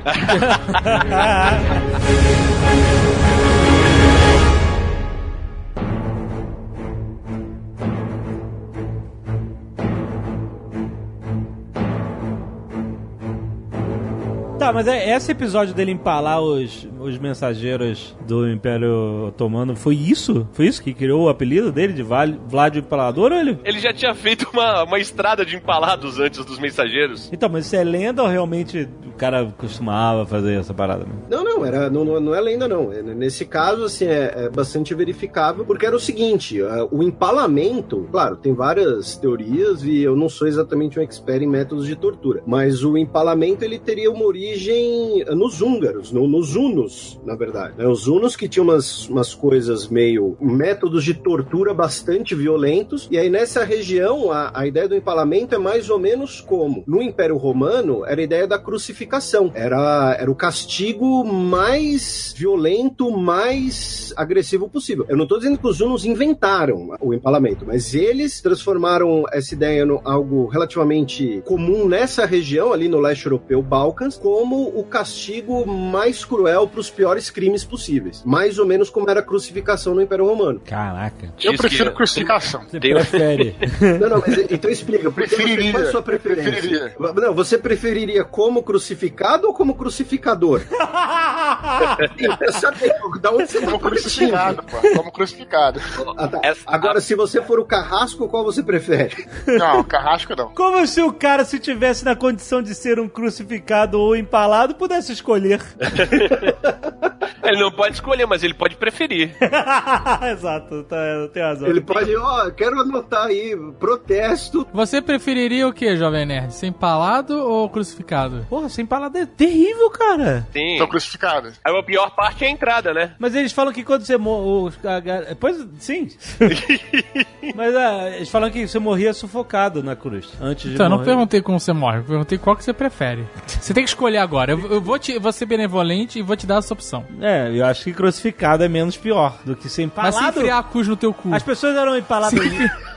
Tá, mas é, esse episódio dele empalar os, os mensageiros do Império Otomano foi isso? Foi isso que criou o apelido dele de Vlad o Empalador? Ou ele...
Ele já tinha feito uma, uma estrada de empalados antes dos mensageiros.
Então, mas isso é lenda ou realmente o cara costumava fazer essa parada? Né?
Não, não, era, não, não não é lenda, não. É, Nesse caso, assim, é, é bastante verificável, porque era o seguinte: é, o empalamento, claro, tem várias teorias e eu não sou exatamente um expert em métodos de tortura, mas o empalamento ele teria uma origem nos húngaros, no- nos hunos, na verdade. né? Os hunos que tinham umas, umas coisas meio. métodos de tortura bastante violentos, e aí nessa região a, a ideia do empalamento é mais ou menos como no Império Romano era a ideia da crucificação, era, era o castigo mais violento, mais agressivo possível. Eu não estou dizendo que os hunos inventaram o empalamento, mas eles transformaram essa ideia em algo relativamente comum nessa região, ali no leste europeu, Balcãs, como o castigo mais cruel para os piores crimes possíveis. Mais ou menos como era a crucificação no Império Romano.
Caraca.
Eu
Diz
prefiro
que-
crucificação.
Você prefere? <laughs>
Não, não, mas então explica.
Preferiria.
qual é a sua preferência?
Preferiria.
Não, você preferiria como crucificado ou como crucificador? <laughs> Eu sabia, da onde você tá
Como
partindo?
crucificado, pô. Como crucificado. <laughs>
Ah, tá. Agora, se você for o carrasco, qual você prefere?
Não, carrasco não.
Como se o cara, se tivesse na condição de ser um crucificado ou empalado, pudesse escolher. <laughs>
Ele não pode escolher, mas ele pode preferir. <laughs>
Exato, tá, tem razão.
Ele pode, ó, quero anotar aí, protesto.
Você preferiria o que, Jovem Nerd? Ser empalado ou crucificado?
Porra, ser empalado é terrível, cara.
Sim.
Tô crucificado.
Aí a pior parte é a entrada, né?
Mas eles falam que quando você morre. Pois, sim. <laughs> Mas ah, eles falam que você morria sufocado na cruz. Antes de
Então, eu não perguntei como você morre, eu perguntei qual que você prefere. Você tem que escolher agora. Eu, eu vou, te, eu vou ser benevolente e vou te dar essa opção.
É, eu acho que crucificado é menos pior do que ser
Mas se
empalado.
enfiar a cruz no teu cu.
As pessoas eram empaladas.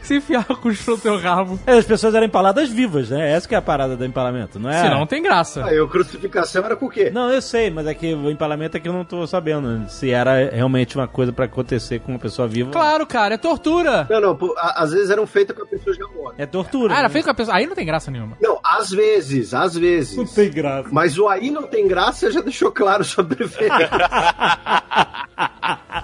Se, enfi- se enfiar a cruz no teu rabo.
É, As pessoas eram empaladas vivas, né? Essa que é a parada do empalamento, não é?
Senão não tem graça.
Aí, a crucificação era com o quê?
Não, eu sei, mas é que o empalamento é que eu não tô sabendo se era realmente uma coisa pra acontecer com uma pessoa viva.
Claro, cara, é tortura.
Não, não, pô, a- às vezes eram feitas com a pessoa já morta.
É tortura.
Ah, era
né?
feito com a pessoa. Aí não tem graça nenhuma.
Não, às vezes, às vezes.
Não tem graça.
Mas o aí não tem graça já deixou claro sua preferência.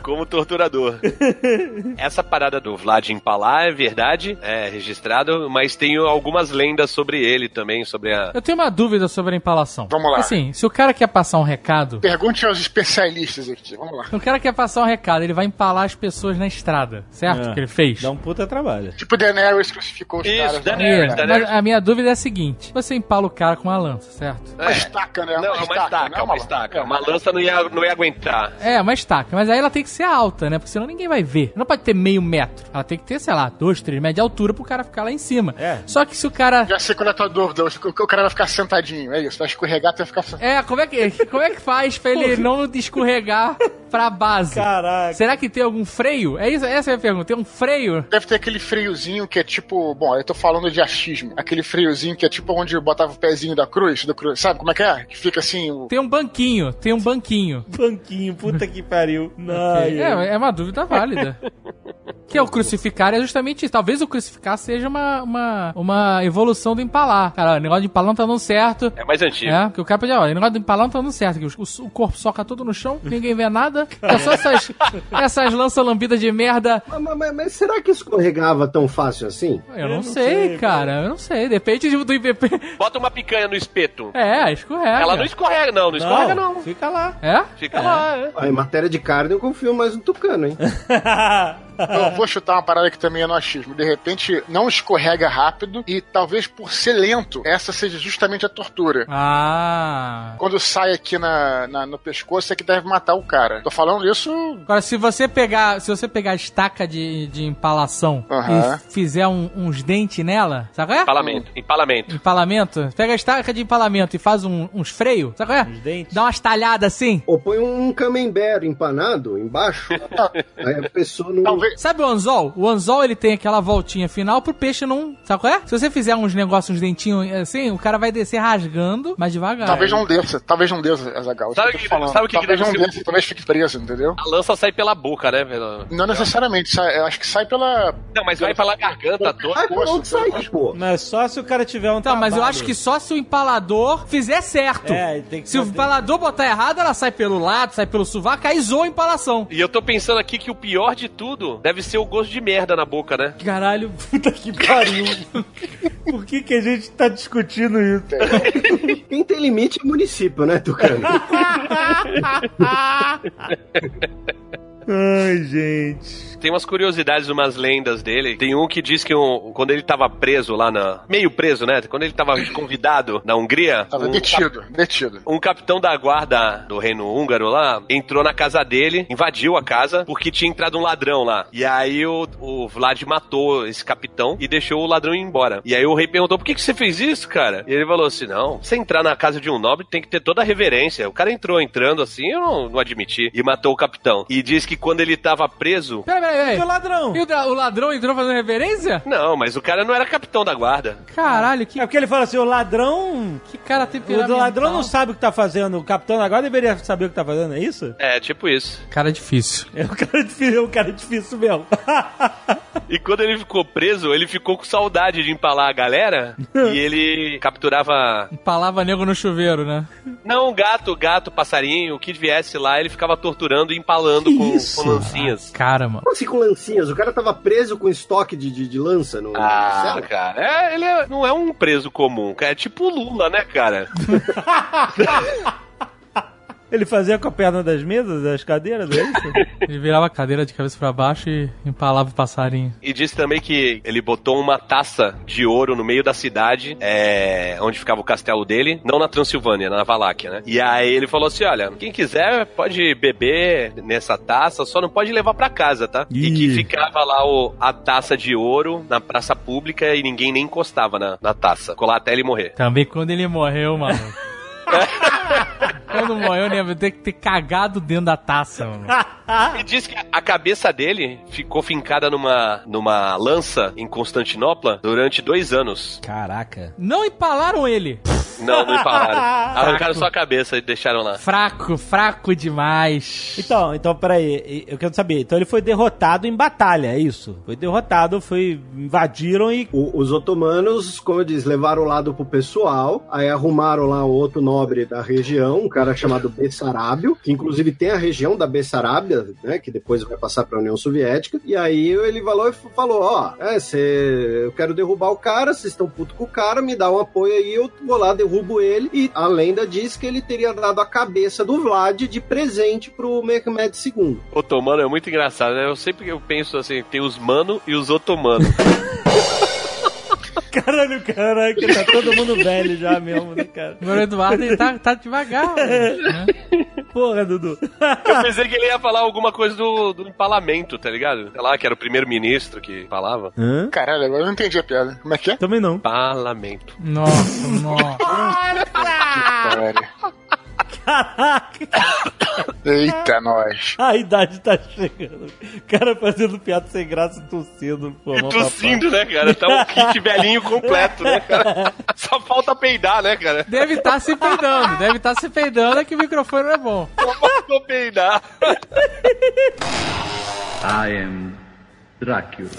Como torturador. <laughs> Essa parada do Vlad empalar é verdade, é registrado, mas tem algumas lendas sobre ele também, sobre a.
Eu tenho uma dúvida sobre a empalação.
Vamos lá.
Assim, se o cara quer passar um recado.
Pergunte aos especialistas aqui. Vamos lá.
Se o cara quer passar um recado, ele vai empalar as pessoas na estrada, certo?
É.
Que ele fez?
Dá um puta trabalho.
Tipo, Daenerys crucificou os
Isso,
caras. né?
Daenerys,
É,
Daenerys.
mas a minha dúvida é a seguinte: você empala o cara com uma lança, certo?
Uma estaca, né?
Não, é uma estaca,
né,
uma estaca. Uma lança não ia, não ia aguentar.
É, uma estaca. Mas aí ela tem que ser alta, né? Porque senão ninguém vai ver. Não pode ter meio metro. Ela tem que ter, sei lá, dois, três metros de altura pro cara ficar lá em cima.
É.
Só que se o cara.
Já sei qual é a tua dúvida. O o cara vai ficar sentadinho, é isso. Vai escorregar até ficar sentadinho.
É, como é que, como é que faz pra ele <laughs> não escorregar pra base?
Caraca.
Será que tem algum freio? É isso, essa é a pergunta. Tem um freio?
Deve ter aquele freiozinho que é tipo. Bom, eu tô falando de achismo. Aquele freiozinho que é tipo onde eu botava o pezinho da cruz, do cruz. Sabe como é que é? Que fica assim. O...
Tem um banquinho, tem um banquinho. <laughs>
Banquinho, puta que pariu. <laughs> Não,
É, é uma dúvida válida. <laughs> Que é o crucificar é justamente isso. Talvez o crucificar seja uma, uma, uma evolução do empalar. Cara, o negócio de empalar não tá dando certo.
É mais antigo.
É, que o cara pode, ó, o negócio do empalar não tá dando certo. Que o, o- o corpo soca todo no chão, ninguém vê nada. É só essas, essas lanças lambidas de merda.
mas, mas- mas será que escorregava tão fácil assim?
Eu, não,
não
sei,
sei,
cara. Eu não sei. Depende do IPP.
Bota uma picanha no espeto.
É, escorrega.
Ela não escorrega, não. Não escorrega, não.
Fica lá.
É?
Fica lá, é.
Ah, em matéria de carne eu confio mais no tucano, hein? <laughs>
Eu vou chutar uma parada que também é no achismo. De repente, não escorrega rápido e talvez por ser lento, essa seja justamente a tortura.
Ah.
Quando sai aqui na, na- no pescoço é que deve matar o cara. Tô falando isso.
Agora, se você pegar, se você pegar a estaca de, de empalação
Aham.
e fizer um- uns dentes nela, sabe qual é?
Empalamento, empalamento.
Empalamento. Pega a estaca de empalamento e faz um- uns freios, sabe qual é?
Os dentes.
Dá umas talhadas assim.
Ou põe um camembert empanado embaixo, <laughs> aí a pessoa não...
Talvez.
Sabe o anzol? O anzol ele tem aquela voltinha final pro peixe não. Sabe qual é? Se você fizer uns negócios, uns dentinhos assim, o cara vai descer rasgando, mas devagar.
Talvez não desça, talvez não desça, Azagal. Isso
Sabe
que eu tô
que-
falando.
sabe o que que
talvez
deve
não
ser-
desça, talvez fique preso, entendeu?
A lança sai pela boca, né, velho?
Não necessariamente, sai- eu acho que sai pela.
Não, mas vai pela garganta toda.
Ai, por onde sai, pô?
Mas só se o cara tiver um
Então, mas eu acho que só se o empalador fizer certo.
É, tem que
se o
ter-
empalador botar errado, ela sai pelo lado, sai pelo sovaco, aí zoa a empalação.
E eu tô pensando aqui que o pior de tudo deve ser o gosto de merda na boca, né?
Caralho.
Puta que pariu. Por que, que a gente tá discutindo isso? <laughs>
Quem tem limite é município, né, Tucano? <laughs>
Ai, gente.
Tem umas curiosidades, umas lendas dele. Tem um que diz que um- quando ele tava preso lá na. meio preso, né? Quando ele tava convidado na Hungria.
Tava
um
detido, detido.
Um capitão da guarda do reino húngaro lá entrou na casa dele, invadiu a casa, porque tinha entrado um ladrão lá. E aí o, o Vlad matou esse capitão e deixou o ladrão ir embora. E aí o rei perguntou: por que, que você fez isso, cara? E ele falou assim: não, você entrar na casa de um nobre tem que ter toda a reverência. O cara entrou entrando assim, eu não, não admiti. E matou o capitão. E diz que quando ele tava preso.
Peraí, peraí,
E o
peraí.
ladrão?
E o, o ladrão entrou fazendo reverência?
Não, mas o cara não era capitão da guarda.
Caralho, que,
É porque ele fala assim, o ladrão...
que cara
O
temperamental.
ladrão não sabe o que tá fazendo. O capitão agora deveria saber o que tá fazendo, é isso?
É, tipo isso.
Cara difícil.
É um cara difícil, é um cara difícil mesmo. <laughs>
E quando ele ficou preso, ele ficou com saudade de empalar a galera. <laughs> e ele capturava.
Empalava nego no chuveiro, né?
Não, gato, gato, passarinho, o que viesse lá, ele ficava torturando e empalando
Que
com,
isso?
com lancinhas.
Cara, mano.
Como assim com lancinhas? O cara tava preso com estoque de, de, de lança no...
Ah,
cela?
cara, é, ele é- não é um preso comum, cara, é tipo o Lula, né, cara? <laughs>
Ele fazia com a perna das mesas, das cadeiras, é isso? <laughs>
Ele virava a cadeira de cabeça pra baixo e empalava o passarinho.
E disse também que ele botou uma taça de ouro no meio da cidade, é, onde ficava o castelo dele, não na Transilvânia, na Valáquia, né? E aí ele falou assim: olha, quem quiser pode beber nessa taça, só não pode levar pra casa, tá? E que
Ih.
ficava lá o, a taça de ouro na praça pública e ninguém nem encostava na, na taça. Ficou lá até ele morrer.
Também quando ele morreu, mano. <laughs> <laughs> quando morreu? Vai ter que ter cagado dentro da taça, mano.
E diz que a cabeça dele ficou fincada numa, numa lança em Constantinopla durante dois anos.
Caraca.
Não empalaram ele.
Não, não empalaram. <laughs> Arrancaram só a cabeça e deixaram lá.
Fraco, fraco demais.
Então, então, peraí, eu quero saber. Então ele foi derrotado em batalha, é isso? Foi derrotado, foi. invadiram e.
O- os otomanos, como eu disse, levaram o lado pro pessoal, aí arrumaram lá o outro nobre da região, um cara chamado Bessarábio, que inclusive tem a região da Bessarábia, né, que depois vai passar pra União Soviética, e aí ele falou, falou ó, é, cê, eu quero derrubar o cara, vocês estão puto com o cara, me dá um apoio aí, eu vou lá, derrubo ele, e a lenda diz que ele teria dado a cabeça do Vlad de presente pro Mehmed II.
Otomano é muito engraçado, né? Eu sempre eu penso assim, tem os mano e os otomanos. <laughs>
Caralho, caraca, tá todo mundo velho já mesmo, né, cara?
Agora o Eduardo ele tá, tá devagar, <laughs> mano, né?
Porra, Dudu.
Eu pensei que ele ia falar alguma coisa do, do empalamento, tá ligado? Sei lá, que era o primeiro-ministro que falava.
Hã?
Caralho, agora eu não entendi a piada. Como é que é?
Também não.
Parlamento.
Nossa, nossa.
Caralho.
Caraca,
Eita, nós.
a idade tá chegando. O cara fazendo piada sem graça e tossindo. Pô,
E tossindo, né, cara? Tá um kit <laughs> velhinho completo, né, cara? Só falta peidar, né, cara?
Deve estar se peidando, deve estar se peidando, é que o microfone não é bom.
Só faltou peidar.
I am Dracula.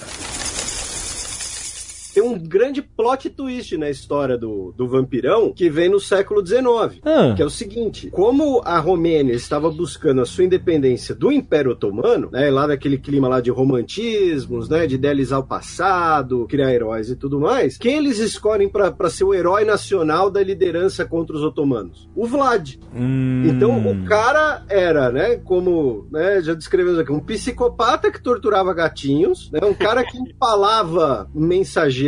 Tem um grande plot twist na história do, do vampirão que vem no século XIX.
Ah.
Que é o seguinte: como a Romênia estava buscando a sua independência do Império Otomano, né, lá daquele clima lá de romantismos, né, de idealizar o passado, criar heróis e tudo mais, quem eles escolhem para ser o herói nacional da liderança contra os otomanos? O Vlad.
Hum.
Então o cara era, né, como né, já descrevemos aqui, um psicopata que torturava gatinhos, né, um cara que empalava mensageiros,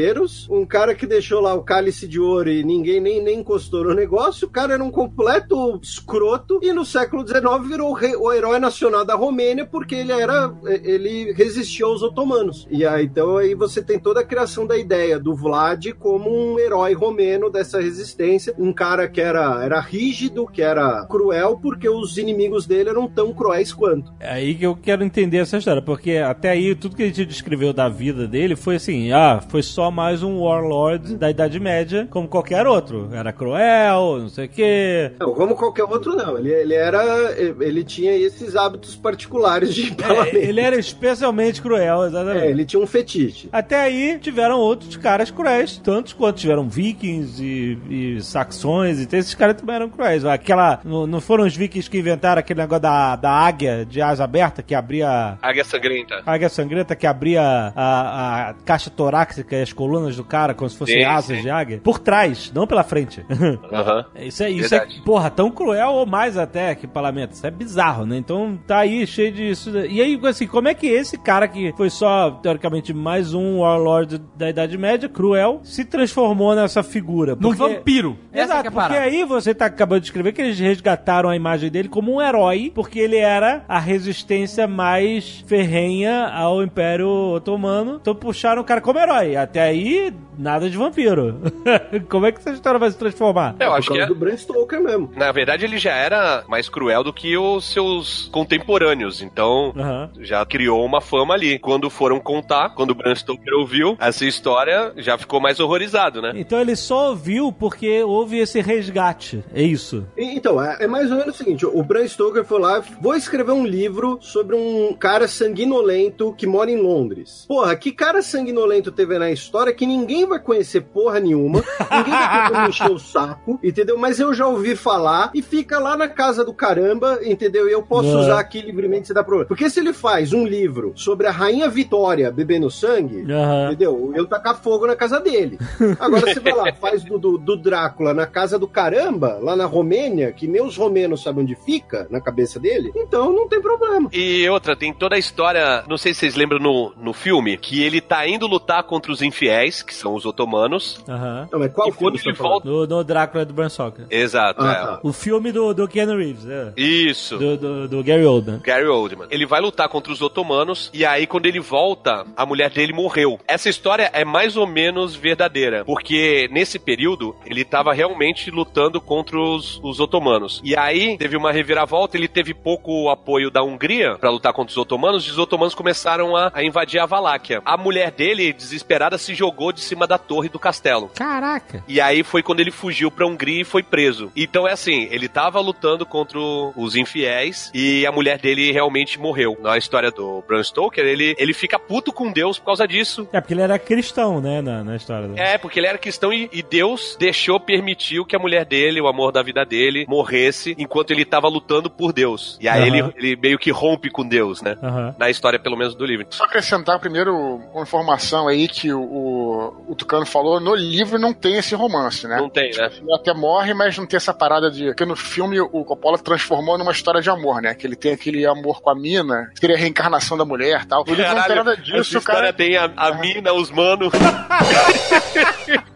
um cara que deixou lá o cálice de ouro e ninguém nem, nem encostou no negócio, o cara era um completo escroto e no século XIX virou o, rei- o herói nacional da Romênia porque ele era, ele resistiu aos otomanos. E aí, então aí você tem toda a criação da ideia do Vlad como um herói romeno dessa resistência, um cara que era, era rígido, que era cruel, porque os inimigos dele eram tão cruéis quanto.
É aí que eu quero entender essa história, porque até aí tudo que a gente descreveu da vida dele foi assim, ah, foi só mais um warlord da Idade Média, como qualquer outro. Era cruel, não sei o quê.
Não, como qualquer outro, não. Ele, ele era. Ele tinha esses hábitos particulares de empalamento.
É, ele era especialmente cruel, exatamente.
É, ele tinha um fetiche.
Até aí tiveram outros caras cruéis, tantos quanto tiveram vikings e, e saxões, e tem esses caras também eram cruéis. Aquela. Não, foram os vikings que inventaram aquele negócio da, da águia de asa aberta que abria.
Águia sangrenta.
A águia sangrenta que abria a, a caixa torácica e as colunas do cara como se fossem asas
sim.
de águia. Por trás, não pela frente. <laughs>
Aham.
Isso é, isso é, porra, tão cruel ou mais até que parlamento. Isso é bizarro, né? Então tá aí cheio disso. E aí, assim, como é que esse cara que foi só, teoricamente, mais um Warlord da Idade Média, cruel, se transformou nessa figura?
Num
Porque-
vampiro. Essa
Exato,
é
porque aí você tá acabando de escrever que eles resgataram a imagem dele como um herói, porque ele era a resistência mais ferrenha ao Império Otomano. Então puxaram o cara como herói. Até aí, nada de vampiro. <laughs> como é que essa história vai se transformar?
Eu acho que é.
do Bram Stoker mesmo.
Na verdade, ele já era mais cruel do que os seus contemporâneos. Então,
Aham.
já criou uma fama ali. Quando foram contar, quando o Bram Stoker ouviu essa história, já ficou mais horrorizado, né?
Então ele só ouviu porque houve esse resgate. É isso.
Então, é, é mais ou menos o seguinte: o Bram Stoker foi lá, vou escrever um livro sobre um cara sanguinolento que mora em Londres. Porra, que cara sanguinolento teve na história que ninguém vai conhecer porra nenhuma, ninguém vai ter como encher o saco, entendeu? Mas eu já ouvi falar e fica lá na casa do caramba, entendeu? E eu posso
É.
usar aqui livremente se dá problema. Porque se ele faz um livro sobre a Rainha Vitória bebendo sangue. Entendeu? Eu tacar fogo na casa dele. Agora você vai lá, <laughs> faz do, do, do Drácula na casa do caramba, lá na Romênia, que nem os romenos sabem onde fica, na cabeça dele, então não tem problema.
E outra, tem toda a história, não sei se vocês lembram no, no filme, que ele tá indo lutar contra os infiéis, que são os otomanos.
Aham.
Não, mas qual
E quando
filme você
ele
tá
volta-
No, no Drácula do Bram Stoker.
Exato,
Ah,
é.
tá.
O filme do, do Keanu Reeves, é.
Isso.
Do, do, do Gary Oldman.
Gary Oldman. Ele vai lutar contra os otomanos e aí quando ele volta, a mulher dele morreu. Essa história é mais ou menos verdadeira, porque nesse período ele tava realmente lutando contra os, os otomanos. E aí teve uma reviravolta, ele teve pouco apoio da Hungria pra lutar contra os otomanos e os otomanos começaram a, a invadir a Valáquia. A mulher dele, desesperada, se jogou de cima da torre do castelo.
Caraca.
E aí foi quando ele fugiu pra Hungria e foi preso. Então é assim, ele tava lutando contra os infiéis e a mulher dele realmente morreu. Na história do Bram Stoker, ele, ele fica puto com Deus por causa disso.
É, porque ele era cristão, né, na, na história. dele.
É, porque ele era cristão e, e Deus deixou, permitiu que a mulher dele, o amor da vida dele, morresse enquanto ele tava lutando por Deus. E aí
Aham.
ele, ele meio que rompe com Deus, né?
Aham.
Na história, pelo menos, do livro.
Só acrescentar primeiro uma informação aí que o, o, o Tucano falou, no livro não tem esse romance, né?
Não tem, né?
Ele até morre, mas não tem essa parada de. Porque no filme o Coppola transformou numa história de amor, né? Que ele tem aquele amor com a mina, que seria a reencarnação da mulher e tal. No livro não tem nada
essa
disso, o
história
cara.
tem a, a mina, os manos. <laughs>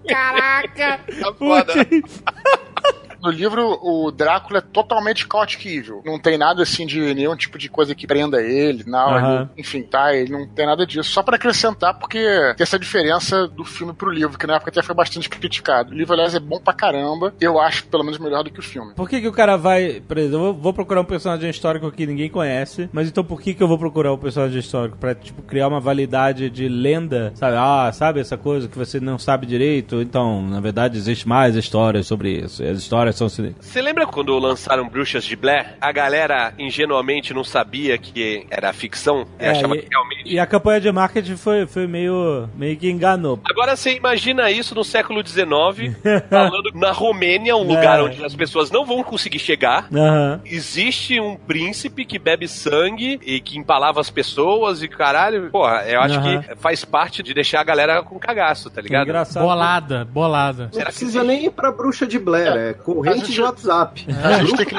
Caraca!
Tá foda. <laughs>
No livro, o Drácula é totalmente chaotic evil. Não tem nada assim de nenhum tipo de coisa que prenda ele, não.
Aham.
ele- enfim, tá? Ele não tem nada disso. Só pra acrescentar, porque tem essa diferença do filme pro livro, que na época até foi bastante criticado. O livro, aliás, é bom pra caramba. Eu acho, pelo menos, melhor do que o filme.
Por que, que o cara vai. Por exemplo, eu vou- procurar um personagem histórico que ninguém conhece, mas então por que, que eu vou procurar um personagem histórico? Pra, tipo, criar uma validade de lenda, sabe? Ah, sabe essa coisa que você não sabe direito? Então, na verdade, existe mais histórias sobre isso. As histórias quais são os sinistros.
Você lembra quando lançaram Bruxas de Blair? A galera ingenuamente não sabia que era ficção e
É,
achava
e-
que realmente.
E a campanha de marketing foi, foi meio, meio que enganou.
Agora você imagina isso no século XIX, <laughs> falando na Romênia, um lugar
É.
onde as pessoas não vão conseguir chegar.
Aham.
Existe um príncipe que bebe sangue e que empalava as pessoas e caralho. Porra, eu acho
Aham.
que faz parte de deixar a galera com cagaço, tá ligado?
Engraçado.
Bolada, bolada.
Não
Será que
precisa
existe?
nem ir pra bruxa de Blair, é,
a
corrente
gente-
de WhatsApp.
A gente tem que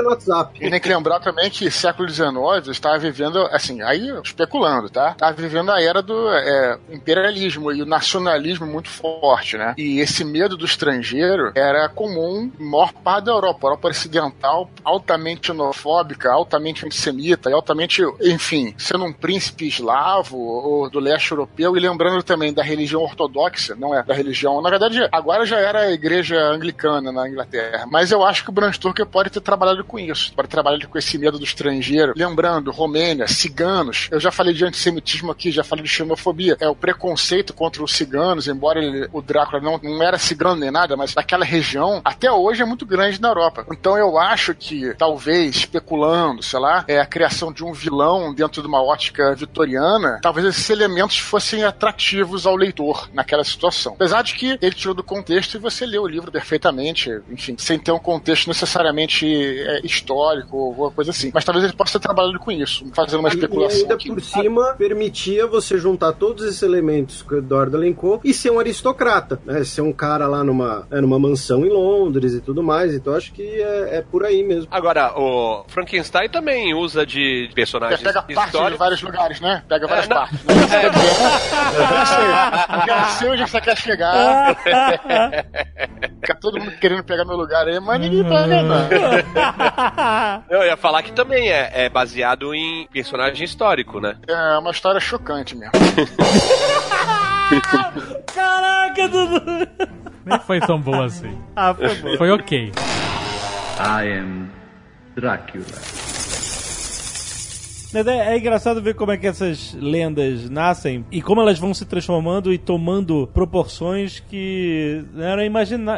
WhatsApp.
E tem que lembrar também que século XIX estava vivendo, assim, aí especulando, tá? Estava vivendo a era do é, imperialismo e o nacionalismo muito forte, né? E esse medo do estrangeiro era comum em maior parte da Europa. A Europa ocidental, altamente xenofóbica, altamente antissemita e altamente, enfim, sendo um príncipe eslavo ou do leste europeu e lembrando também da religião ortodoxa, não é da religião, na verdade, agora já era a igreja anglicana na Inglaterra, mas eu acho que o Bram Stoker pode ter trabalhado com isso, pode ter trabalhado com esse medo do estrangeiro, lembrando Romênia, ciganos, eu já falei de antissemitismo aqui, já falei de xenofobia, é o preconceito contra os ciganos, embora ele- o Drácula não, não era cigano nem nada, mas naquela região, até hoje é muito grande na Europa. Então eu acho que, talvez, especulando, sei lá, é a criação de um vilão dentro de uma ótica vitoriana, talvez esses elementos fossem atrativos ao leitor naquela situação. Apesar de que ele tirou do contexto e você lê o livro perfeitamente, enfim, sem ter um contexto necessariamente é, histórico ou alguma coisa assim. Mas talvez ele possa ter trabalhado com isso, fazendo uma
E- E
especulação.
ainda
aqui.
por cima, permitia você juntar todos esses elementos que o Eduardo elencou e ser um aristocrata, né? Ser um cara lá numa, é, numa mansão em Londres e tudo mais. Então acho que é, é por aí mesmo.
Agora, o Frankenstein também usa de
Você
personagens
pega parte de vários lugares, né? Pega várias
É, não.
partes. Né? <laughs> Já sei, já sei onde você quer chegar. <laughs> Fica todo mundo querendo pegar meu lugar aí, mas ninguém pega, não.
Eu ia falar que também é, é baseado em personagem histórico, né?
É uma história chocante mesmo. <laughs>
Caraca, Dudu!
Nem foi tão boa assim.
Ah, foi bom.
Foi ok.
I am Dracula.
Mas é, é engraçado ver como é que essas lendas nascem e como elas vão se transformando e tomando proporções que eram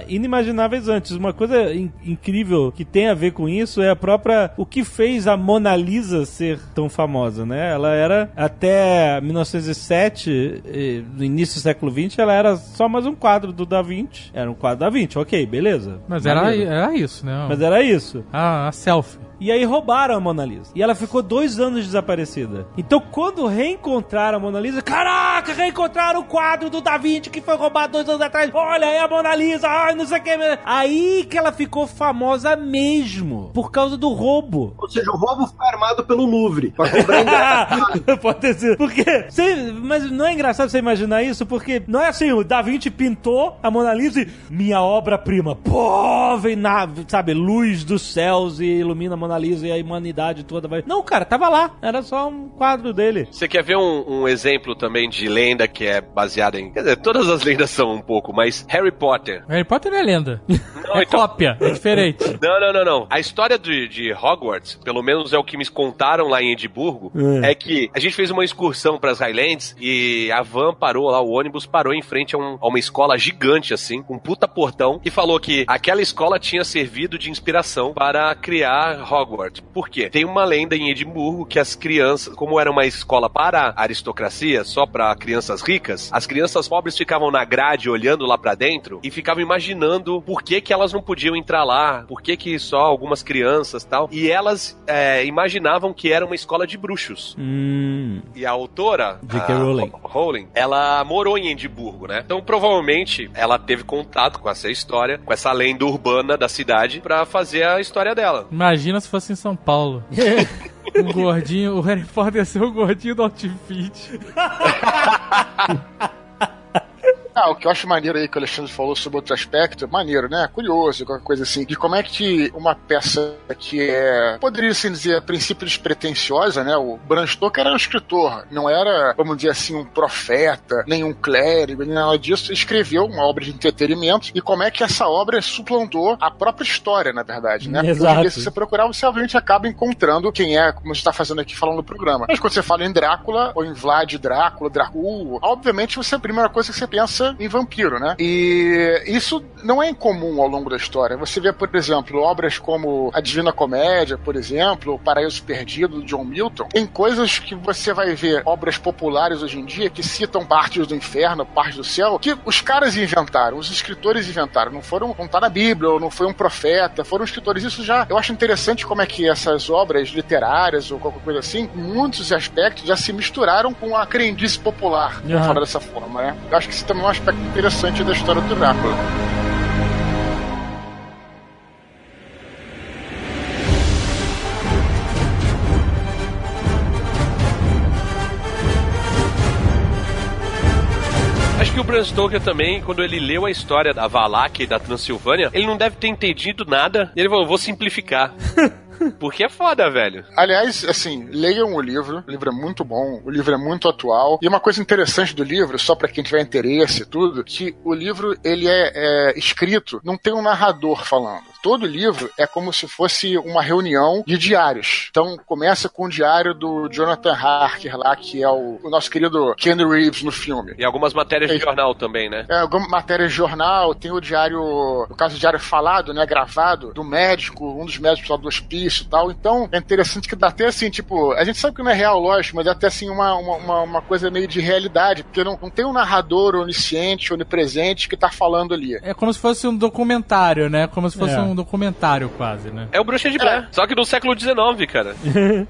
inimagináveis antes. Uma coisa in- incrível que tem a ver com isso é a própria. O que fez a Mona Lisa ser tão famosa, né? Ela era até 1907, eh, no início do século XX, ela era só mais um quadro do Da Vinci. Era um quadro da Vinci, ok, beleza.
Mas era, era isso, né?
Mas era isso.
Ah, a selfie.
E aí roubaram a Mona Lisa. E ela ficou dois anos desaparecida. Então, quando reencontraram a Mona Lisa, caraca, reencontraram o quadro do Da Vinci que foi roubado dois anos atrás. Olha aí a Mona Lisa, ai, não sei o que. Aí que ela ficou famosa mesmo. Por causa do roubo.
Ou seja, o roubo foi armado pelo Louvre pra cobrar. <laughs>
Pode ter sido. Porque. cê- mas não é engraçado você imaginar isso? Porque não é assim, o Da Vinci pintou a Mona Lisa e minha obra-prima. Pô, vem na, sabe, luz dos céus e ilumina a Mona Lisa e a humanidade toda vai. Não, cara, tava lá. Era só um quadro dele.
Você quer ver um, um exemplo também de lenda que é baseada em. Quer dizer, todas as lendas são um pouco, mas Harry Potter.
Harry Potter não é lenda.
Não,
é
então-
cópia, é diferente. <laughs>
Não, não, não, não. A história de, de Hogwarts, pelo menos é o que me contaram lá em Edimburgo, é, que a gente fez uma excursão para as Highlands e a van parou lá, o ônibus parou em frente a, um- a uma escola gigante, assim, um puta portão, e falou que aquela escola tinha servido de inspiração para criar Hogwarts. Por quê? Tem uma lenda em Edimburgo que as crianças, como era uma escola para a aristocracia, só para crianças ricas, as crianças pobres ficavam na grade olhando lá para dentro e ficavam imaginando por que que elas não podiam entrar lá, por que que só algumas crianças tal, e elas é, imaginavam que era uma escola de bruxos.
Hum.
E a autora,
J.K. Rowling.
Rowling, ela morou em Edimburgo, né? Então provavelmente ela teve contato com essa história, com essa lenda urbana da cidade pra fazer a história dela.
Imagina se fosse em São Paulo. <laughs> Um gordinho, o Harry Potter ia ser o gordinho do Outfit. <laughs>
Ah, o que eu acho maneiro aí que o Alexandre falou sobre outro aspecto, maneiro, né? Curioso, qualquer coisa assim, de como é que uma peça que é, poderia assim dizer, a princípio despretensiosa, né? O Bram Stoker era um escritor, não era, vamos dizer assim, um profeta, nem um clérigo, nem nada disso. Escreveu uma obra de entretenimento e como é que essa obra suplantou a própria história, na verdade, né? Porque
Exato.
dia, se você procurar, você obviamente acaba encontrando quem é, como a gente está fazendo aqui falando no programa. Mas quando você fala em Drácula, ou em Vlad Drácula, Dracul, obviamente você, a primeira coisa que você pensa pensa em vampiro, né? E isso não é incomum ao longo da história. Você vê, por exemplo, obras como A Divina Comédia, por exemplo, O Paraíso Perdido, do John Milton. Tem coisas que você vai ver, obras populares hoje em dia, que citam partes do inferno, partes do céu, que os caras inventaram, os escritores inventaram. Não foram, não tá na Bíblia, ou não foi um profeta, foram escritores. Isso já, eu acho interessante como é que essas obras literárias ou qualquer coisa assim, muitos aspectos já se misturaram com a crendice popular,
Uhum.
falar dessa forma, né? Eu acho que isso também é aspecto interessante da história do Drácula.
Acho que o Bram Stoker também, quando ele leu a história da Valak e da Transilvânia, ele não deve ter entendido nada. E ele falou, vou simplificar. <laughs> Porque é foda, velho.
Aliás, assim, leiam o livro. O livro é muito bom, o livro é muito atual. E uma coisa interessante do livro, só para quem tiver interesse e tudo, que o livro ele é, é escrito, não tem um narrador falando. Todo livro é como se fosse uma reunião de diários. Então começa com o diário do Jonathan Harker lá, que é o, o nosso querido Ken Reeves no filme.
E algumas matérias de
É.
jornal também, né?
É, alguma matéria de jornal, tem o diário, no caso o diário falado, né, gravado, do médico, um dos médicos lá do hospício e tal. Então, é interessante que dá até assim, tipo, a gente sabe que não é real, lógico, mas dá até assim uma, uma, uma, uma coisa meio de realidade, porque não, não tem um narrador onisciente, onipresente que tá falando ali.
É como se fosse um documentário, né? Como se fosse
É.
um documentário quase, né?
É o Bruxa de Blair. Só que no século XIX, cara.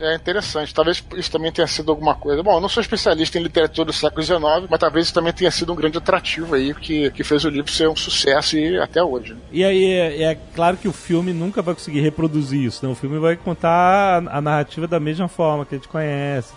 É interessante. Talvez isso também tenha sido alguma coisa. Bom, eu não sou especialista em literatura do século XIX, mas talvez isso também tenha sido um grande atrativo aí, que, que fez o livro ser um sucesso e até hoje.
E aí, é, é claro que o filme nunca vai conseguir reproduzir isso, né? O filme vai contar a, a narrativa da mesma forma que a gente conhece,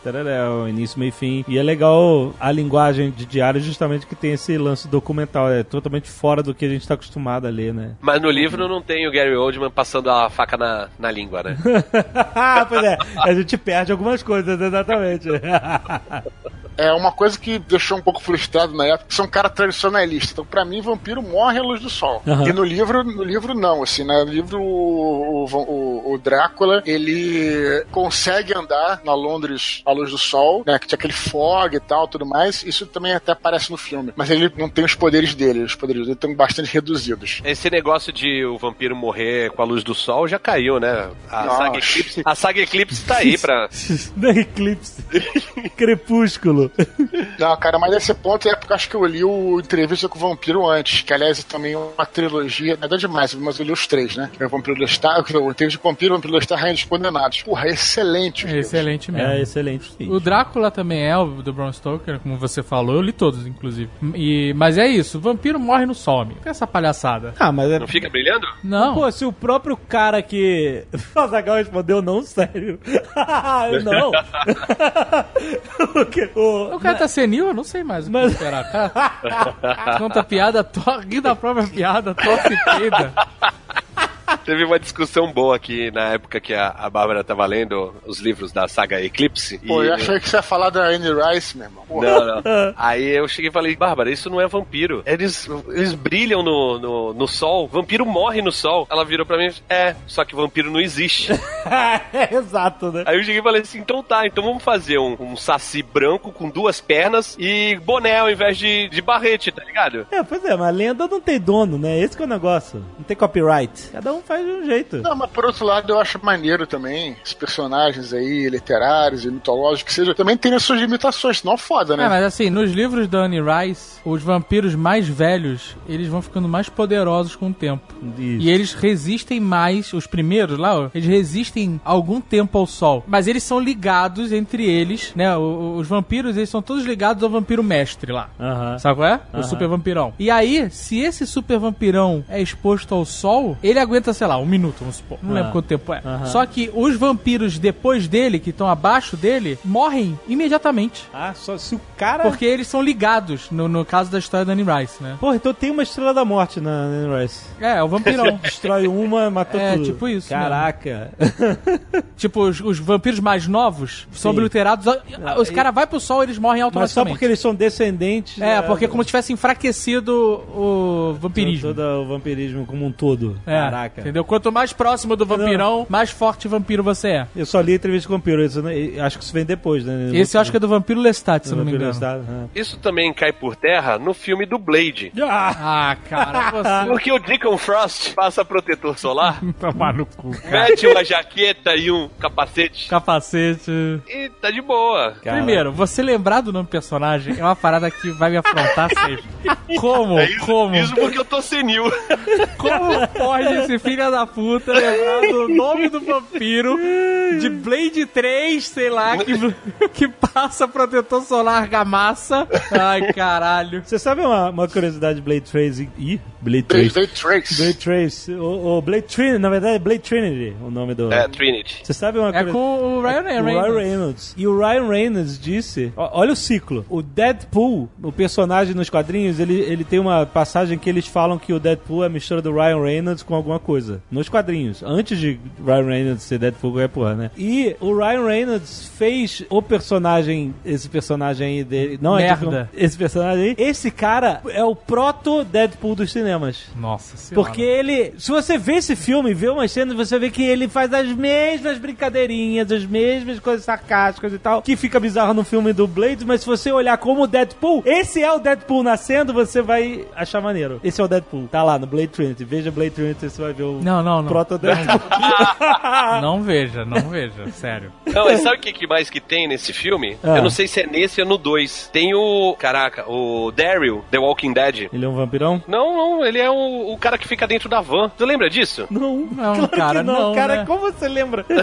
o início, meio e fim. E é legal a linguagem de diário justamente que tem esse lance documental, é totalmente fora do que a gente tá acostumado a ler, né?
Mas no livro não tem o Gary Oldman passando a faca na, na língua, né? <laughs>
pois é, a gente perde algumas coisas, exatamente. <laughs>
É uma coisa que deixou um pouco frustrado na época, que sou um cara tradicionalista. Então, pra mim, vampiro morre à luz do sol.
Aham.
E no livro, no livro não, assim, né? No livro, o, o, o Drácula, ele consegue andar na Londres à luz do sol, né? Que tinha aquele fog e tal, tudo mais. Isso também até aparece no filme. Mas ele não tem os poderes dele. Os poderes dele estão bastante reduzidos.
Esse negócio de o vampiro morrer com a luz do sol já caiu, né? A
Nossa.
saga Eclipse, a saga Eclipse tá aí <laughs> pra. <laughs>
da Eclipse. <laughs> Crepúsculo. <laughs>
Não, cara, mas esse ponto é porque eu acho que eu li o Entrevista com o Vampiro antes, que aliás é também uma trilogia, nada demais, mas eu li os três, né? É o Vampiro Lestat, o Entrevista com o Vampiro, o Vampiro Lestat, Rainha dos Condenados. Porra, é excelente. livros.
Excelente mesmo.
É excelente. sim.
O Drácula também é o do Bram Stoker, como você falou. Eu li todos, inclusive. E, mas é isso, o vampiro morre no amigo. Que é essa palhaçada?
Ah, mas é.
Não fica brilhando?
Não.
Pô, se o próprio cara que. <laughs> O Azaghal respondeu não, sério. Eu <laughs> não. o que? O...
O cara tá senil? Eu não sei mais o que
Mas-
esperar. Cara, <laughs> conta piada, to... ri da própria piada, tosse e peida. <laughs>
Teve uma discussão boa aqui na época que a, a Bárbara tava lendo os livros da saga Eclipse.
Pô,
e...
eu achei que você ia falar da Anne Rice, meu irmão. Porra.
Não, não. Aí eu cheguei e falei, Bárbara, isso não é vampiro. Eles, eles brilham no, no, no sol. Vampiro morre no sol. Ela virou pra mim, é, só que vampiro não existe. <laughs>
é, exato, né?
Aí eu cheguei e falei assim, então tá, então vamos fazer um, um saci branco com duas pernas e boné ao invés de, de barrete, tá ligado?
É, pois é, mas a lenda não tem dono, né? Esse que é o negócio. Não tem copyright. Cada um faz de um jeito.
Não, mas por outro lado, eu acho maneiro também. Os personagens aí, literários e mitológicos, que seja, também tem as suas limitações, senão é foda, né?
É, mas assim, nos livros da Anne Rice, os vampiros mais velhos, eles vão ficando mais poderosos com o tempo.
Isso.
E eles resistem mais, os primeiros lá, eles resistem algum tempo ao sol. Mas eles são ligados entre eles, né? Os vampiros, eles são todos ligados ao vampiro mestre lá. Sabe qual é? O super vampirão. E aí, se esse super vampirão é exposto ao sol, ele aguenta, sei lá, um minuto, vamos supor. Não
Ah.
lembro quanto tempo é.
Aham.
Só que os vampiros depois dele, que estão abaixo dele, morrem imediatamente.
Ah, só se o cara.
Porque eles são ligados, no, no caso da história da Anne Rice, né?
Porra, então tem uma estrela da morte na Anne Rice.
É, é o vampirão. <laughs>
Destrói uma, matou
É,
tudo.
tipo isso
Caraca. <laughs>
tipo, os, os vampiros mais novos são obliterados. Os
e-
caras vão pro sol eles morrem
Mas só
automaticamente.
porque eles são descendentes.
É,
né,
porque é como se tivesse enfraquecido o vampirismo.
Todo o vampirismo como um todo.
É,
Caraca.
Entendeu? Quanto mais próximo do vampirão, mais forte vampiro você é.
Eu só li entrevista com o vampiro. Isso, eu acho que isso vem depois, né?
Esse eu acho que é do vampiro Lestat, se eu não me engano.
Lestat,
Isso também cai por terra no filme do Blade.
é. Ah,
Ah, cara, você <laughs>
Porque o Deacon Frost passa protetor solar, <laughs>
tomar no cu, cara.
mete uma jaqueta e um capacete
Capacete.
e tá de boa.
cara.
Primeiro, você lembrar do nome do personagem é uma parada que vai me afrontar sempre. <laughs> Como? Como?
Isso porque eu tô senil.
Como pode esse filho da puta lembrar do nome do vampiro de Blade 3, sei lá, que, que passa protetor solar gamassa? Ai, caralho.
Você sabe uma, uma curiosidade de Blade Trace? Ih, Blade
Blade,
Trace.
Blade Trace.
Blade Trace. O, o Blade Trinity, na verdade é Blade Trinity o nome do...
É, Trinity.
Você sabe uma
É
curiosidade?
com o Ryan
O Ryan
Reynolds.
Reynolds. E o Ryan Reynolds disse: ó, olha o ciclo. O Deadpool, o personagem nos quadrinhos, ele, ele tem uma passagem que eles falam que o Deadpool é a mistura do Ryan Reynolds com alguma coisa. Nos quadrinhos. Antes de Ryan Reynolds ser Deadpool qualquer porra, né? E o Ryan Reynolds fez o personagem, esse personagem aí dele. Não é
Merda.
tipo, esse personagem aí. Esse cara é o proto Deadpool dos cinemas.
Nossa senhora.
Porque ele. Se você vê esse filme, vê umas cenas, você vê que ele faz as mesmas brincadeirinhas, as mesmas coisas sarcásticas e tal, que fica bizarro no filme do Blade, mas se você olhar como o Deadpool, esse é o Deadpool nascendo, você vai achar maneiro. Esse é o Deadpool. Tá lá no Blade Trinity. Veja Blade Trinity, você vai ver o
Não, não, não.
proto Deadpool. <laughs>
Não veja, não veja, sério.
Não, mas sabe o que, mais que tem nesse filme?
Ah.
Eu não sei se é nesse ou no 2. Tem o. Caraca, o Daryl, The Walking Dead.
ele é um vampirão?
Não, não, ele é o, o cara que fica dentro da van. Você lembra disso?
Não,
Não,
claro
cara,
que não,
não,
cara.
né?
Como você lembra? <laughs>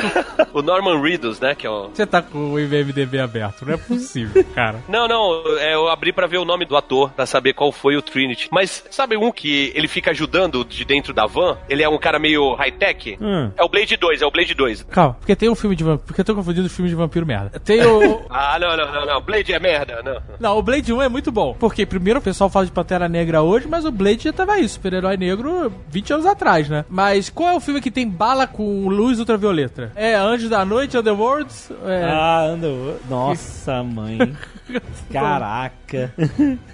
O Norman Reedus, né? Que é o.
Você tá com o IMDB aberto, não é possível, <laughs> cara.
Não, não, é, eu abri pra ver o nome do ator, pra saber qual foi o Trinity. Mas sabe um que ele fica ajudando de dentro da van? Ele é um cara meio high-tech?
Hum.
É o Blade 2, é o Blade 2.
Calma, porque tem um filme de vampiro. Porque eu tô confundindo filme de vampiro merda. Tem o. <laughs>
Ah, não, não, não, não. Blade é merda, não.
Não, o Blade 1 é muito bom. Porque primeiro o pessoal fala de Pantera Negra hoje, mas o Blade já tava aí, super-herói negro 20 anos atrás, né? Mas qual é o filme que tem bala com luz ultravioleta? É Anjos da Noite, Underworlds? É...
Ah, andou. Nossa, mãe. <laughs> <laughs> Caraca. <laughs>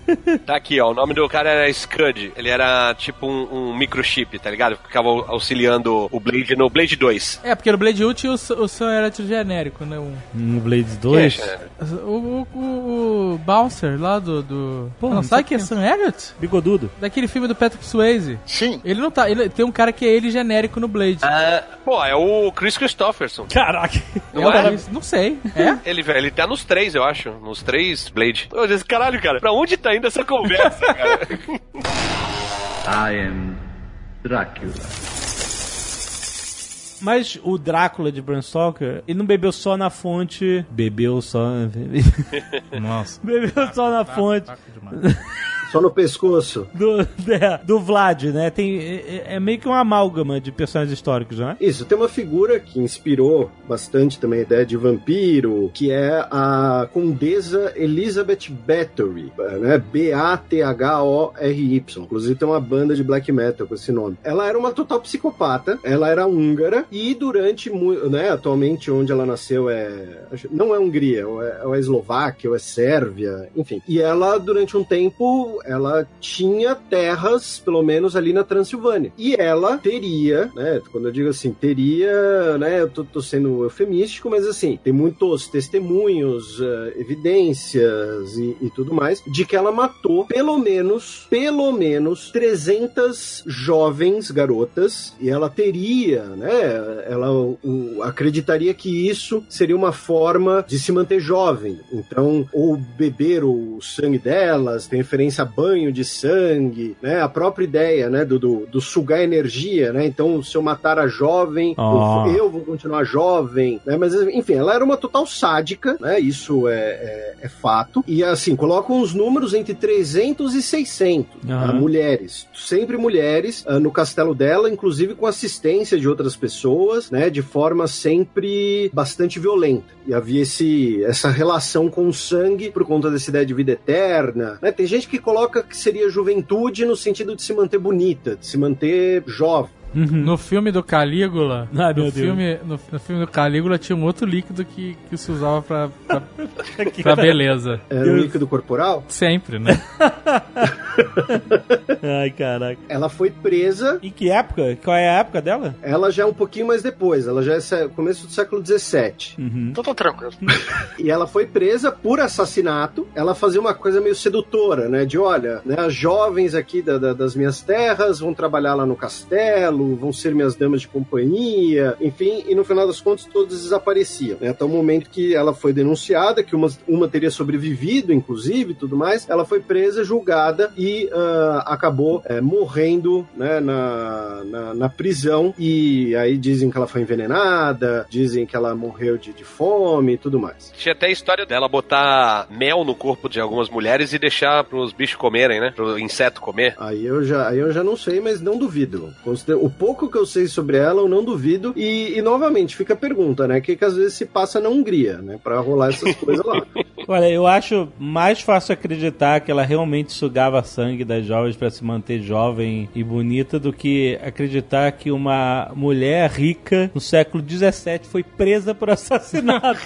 Tá aqui, ó. O nome do cara era Scud. Ele era tipo um, um microchip, tá ligado? Ficava auxiliando o Blade no Blade 2.
É, porque no Blade 1 tinha o, o som era genérico, né? Um-
No Blade 2?
Quem é,
O, o, o, o Bouncer lá do. do...
Pô,
não
não
sabe que é Sam Elliott?
Bigodudo.
Daquele filme do Patrick Swayze.
Sim.
Ele não tá. Ele, tem um cara que é ele genérico no Blade.
Ah, pô, é o Chris Christopherson.
Caraca.
Não
é,
é?
Não sei. É?
Ele, ele tá nos três, eu acho. Nos três Blade. Ô, esse caralho, cara, pra onde tá indo essa conversa, <laughs> cara?
I am Dracula.
Mas o Drácula de Bram Stoker, ele não bebeu só na fonte. Bebeu só. <laughs>
Nossa.
bebeu só na fonte
Só no pescoço.
do, <laughs> é, do Vlad, né? Tem, é, é meio que uma amálgama de personagens históricos, não é?
Isso, tem uma figura que inspirou bastante também a ideia de vampiro, que é a condesa Elizabeth Bathory, né? B-A-T-H-O-R-Y. Inclusive tem uma banda de black metal com esse nome. Ela era uma total psicopata, ela era húngara e durante, né, atualmente onde ela nasceu é... não é Hungria, ou é, ou é Eslováquia, ou é Sérvia, enfim. E ela, durante um tempo, ela tinha terras, pelo menos ali na Transilvânia. E ela teria, né, quando eu digo assim, teria, né, eu tô, tô sendo eufemístico, mas assim, tem muitos testemunhos, eh, evidências e, e tudo mais, de que ela matou pelo menos, pelo menos 300 jovens garotas, e ela teria, né, ela o- acreditaria que isso seria uma forma de se manter jovem. Então, ou beber o sangue delas, tem referência a banho de sangue, né? A própria ideia, né, do, do, do sugar energia, né? Então, se eu matar a jovem,
Ah.
eu, eu vou continuar jovem, né? Mas, enfim, ela era uma total sádica, né? Isso é, é, é fato. E, assim, colocam os números entre 300 e 600
Aham.
tá? mulheres. Sempre mulheres ah, no castelo dela, inclusive com assistência de outras pessoas, né? De forma sempre bastante violenta. E havia esse, essa relação com o sangue por conta dessa ideia de vida eterna. Né? Tem gente que coloca que seria juventude no sentido de se manter bonita, de se manter jovem.
No filme do Calígula,
Ai,
no, filme, no, no filme do Calígula tinha um outro líquido que, que se usava pra, pra, <laughs> pra beleza.
É, no líquido corporal.
Sempre, né? <laughs>
Ai, caraca.
Ela foi presa,
Em que época? Qual é a época dela?
ela já é um pouquinho mais depois, ela já é começo do século XVII.
Então tá tranquilo. <laughs>
E ela foi presa por assassinato. Ela fazia uma coisa meio sedutora, né? De olha, né, as jovens aqui da- da- das minhas terras vão trabalhar lá no castelo, vão ser minhas damas de companhia, enfim, e no final das contas todas desapareciam. Né? Até o momento que ela foi denunciada, que uma, uma teria sobrevivido, inclusive, e tudo mais, ela foi presa, julgada e ah, acabou eh, morrendo né, na, na, na prisão. E aí dizem que ela foi envenenada, dizem que ela morreu de, de fome e tudo mais.
Tinha até a história dela botar mel no corpo de algumas mulheres e deixar pros bichos comerem, né? Pro inseto comer.
Aí eu já, aí eu já não sei, mas não duvido. Consider- O pouco que eu sei sobre ela, eu não duvido. E, e, novamente, fica a pergunta, né? O que, que às vezes se passa na Hungria, né? Pra rolar essas coisas lá. <laughs>
Olha, eu acho mais fácil acreditar que ela realmente sugava sangue das jovens pra se manter jovem e bonita do que acreditar que uma mulher rica no século XVII foi presa por assassinato.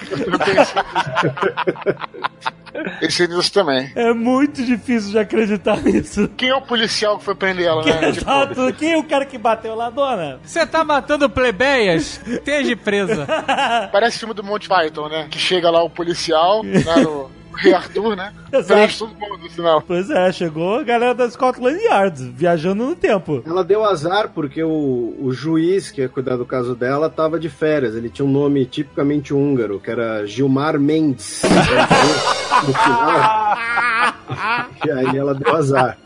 Eu pensei nisso também.
é muito difícil de acreditar nisso.
Quem é o policial que foi prender ela, né? <laughs> Tipo,
Exato. Quem é o cara que bateu lá, dona?
Você tá matando plebeias? Esteja presa. <laughs>
parece filme do Monty Python, né? Que chega lá o policial, no <laughs> Rei Arthur, né?
Exato.
Todo mundo no final.
Pois é, chegou a galera da Scotland Yard, viajando no tempo.
Ela deu azar porque o, o juiz que ia cuidar do caso dela tava de férias. Ele tinha um nome tipicamente húngaro, que era Gilmar Mendes. <laughs> no final. E aí ela deu azar.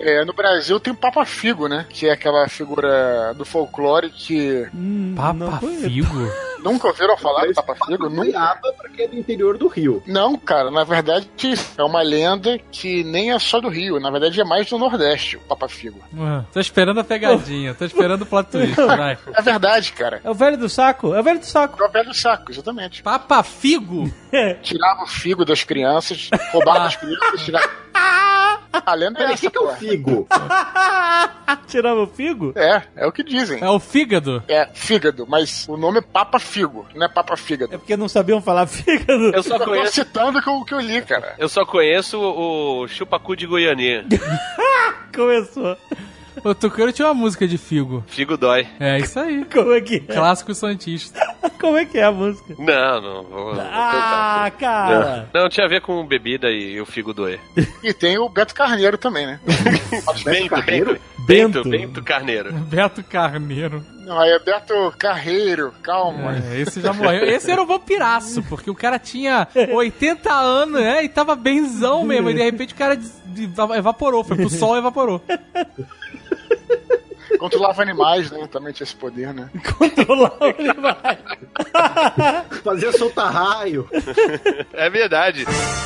É, no Brasil tem o Papa Figo, né? Que é aquela figura do folclore que
Hum,
Papa. Figo? <laughs>
nunca ouviram falar do Papa Figo? Nunca.
Goiaba, porque é do interior do Rio.
Não, cara, na verdade é uma lenda que nem é só do Rio, na verdade é mais do Nordeste, o Papa Figo.
Ah, Tô esperando a pegadinha, tô esperando o plot twist, vai.
É verdade, cara.
É o velho do saco? É o velho do saco.
É o velho saco, exatamente.
Papa Figo? <laughs>
Tirava o figo das crianças, roubava as <laughs> crianças, tirava. A lenda é
Peraí, o
essa,
que, que é o figo? <laughs>
Tirava o figo?
É, é o que dizem.
É o fígado?
É fígado, mas o nome é Papa Figo, não é Papa Fígado.
É porque não sabiam falar <laughs> fígado.
Eu só
Eu tô
conheço,
citando o que eu li, cara.
eu só conheço o chupacu de Goiânia. <laughs>
Começou.
O Tucano tinha uma música de Figo.
Figo dói.
É isso aí. <laughs>
Como é que é?
Clássico Santista. <laughs>
Como é que é a música?
Não, não vou. vou
Ah, cara.
Não, tinha a ver com bebida e o figo doer. <laughs>
E tem o Beto Carneiro também, né?
Bento,
Carneiro?
Bento,
Bento.
Bento, Carneiro.
Beto Carneiro.
Não, aí é Beto Carreiro, calma.
É, esse já morreu. Esse era um vampiraço, porque o cara tinha 80 anos, né? E tava benzão mesmo. E de repente o cara evaporou. Foi pro sol e evaporou.
Controlava animais, né? Também tinha esse poder, né? <laughs>
Controlar o animal. <laughs>
Fazia soltar raio.
É verdade. <laughs>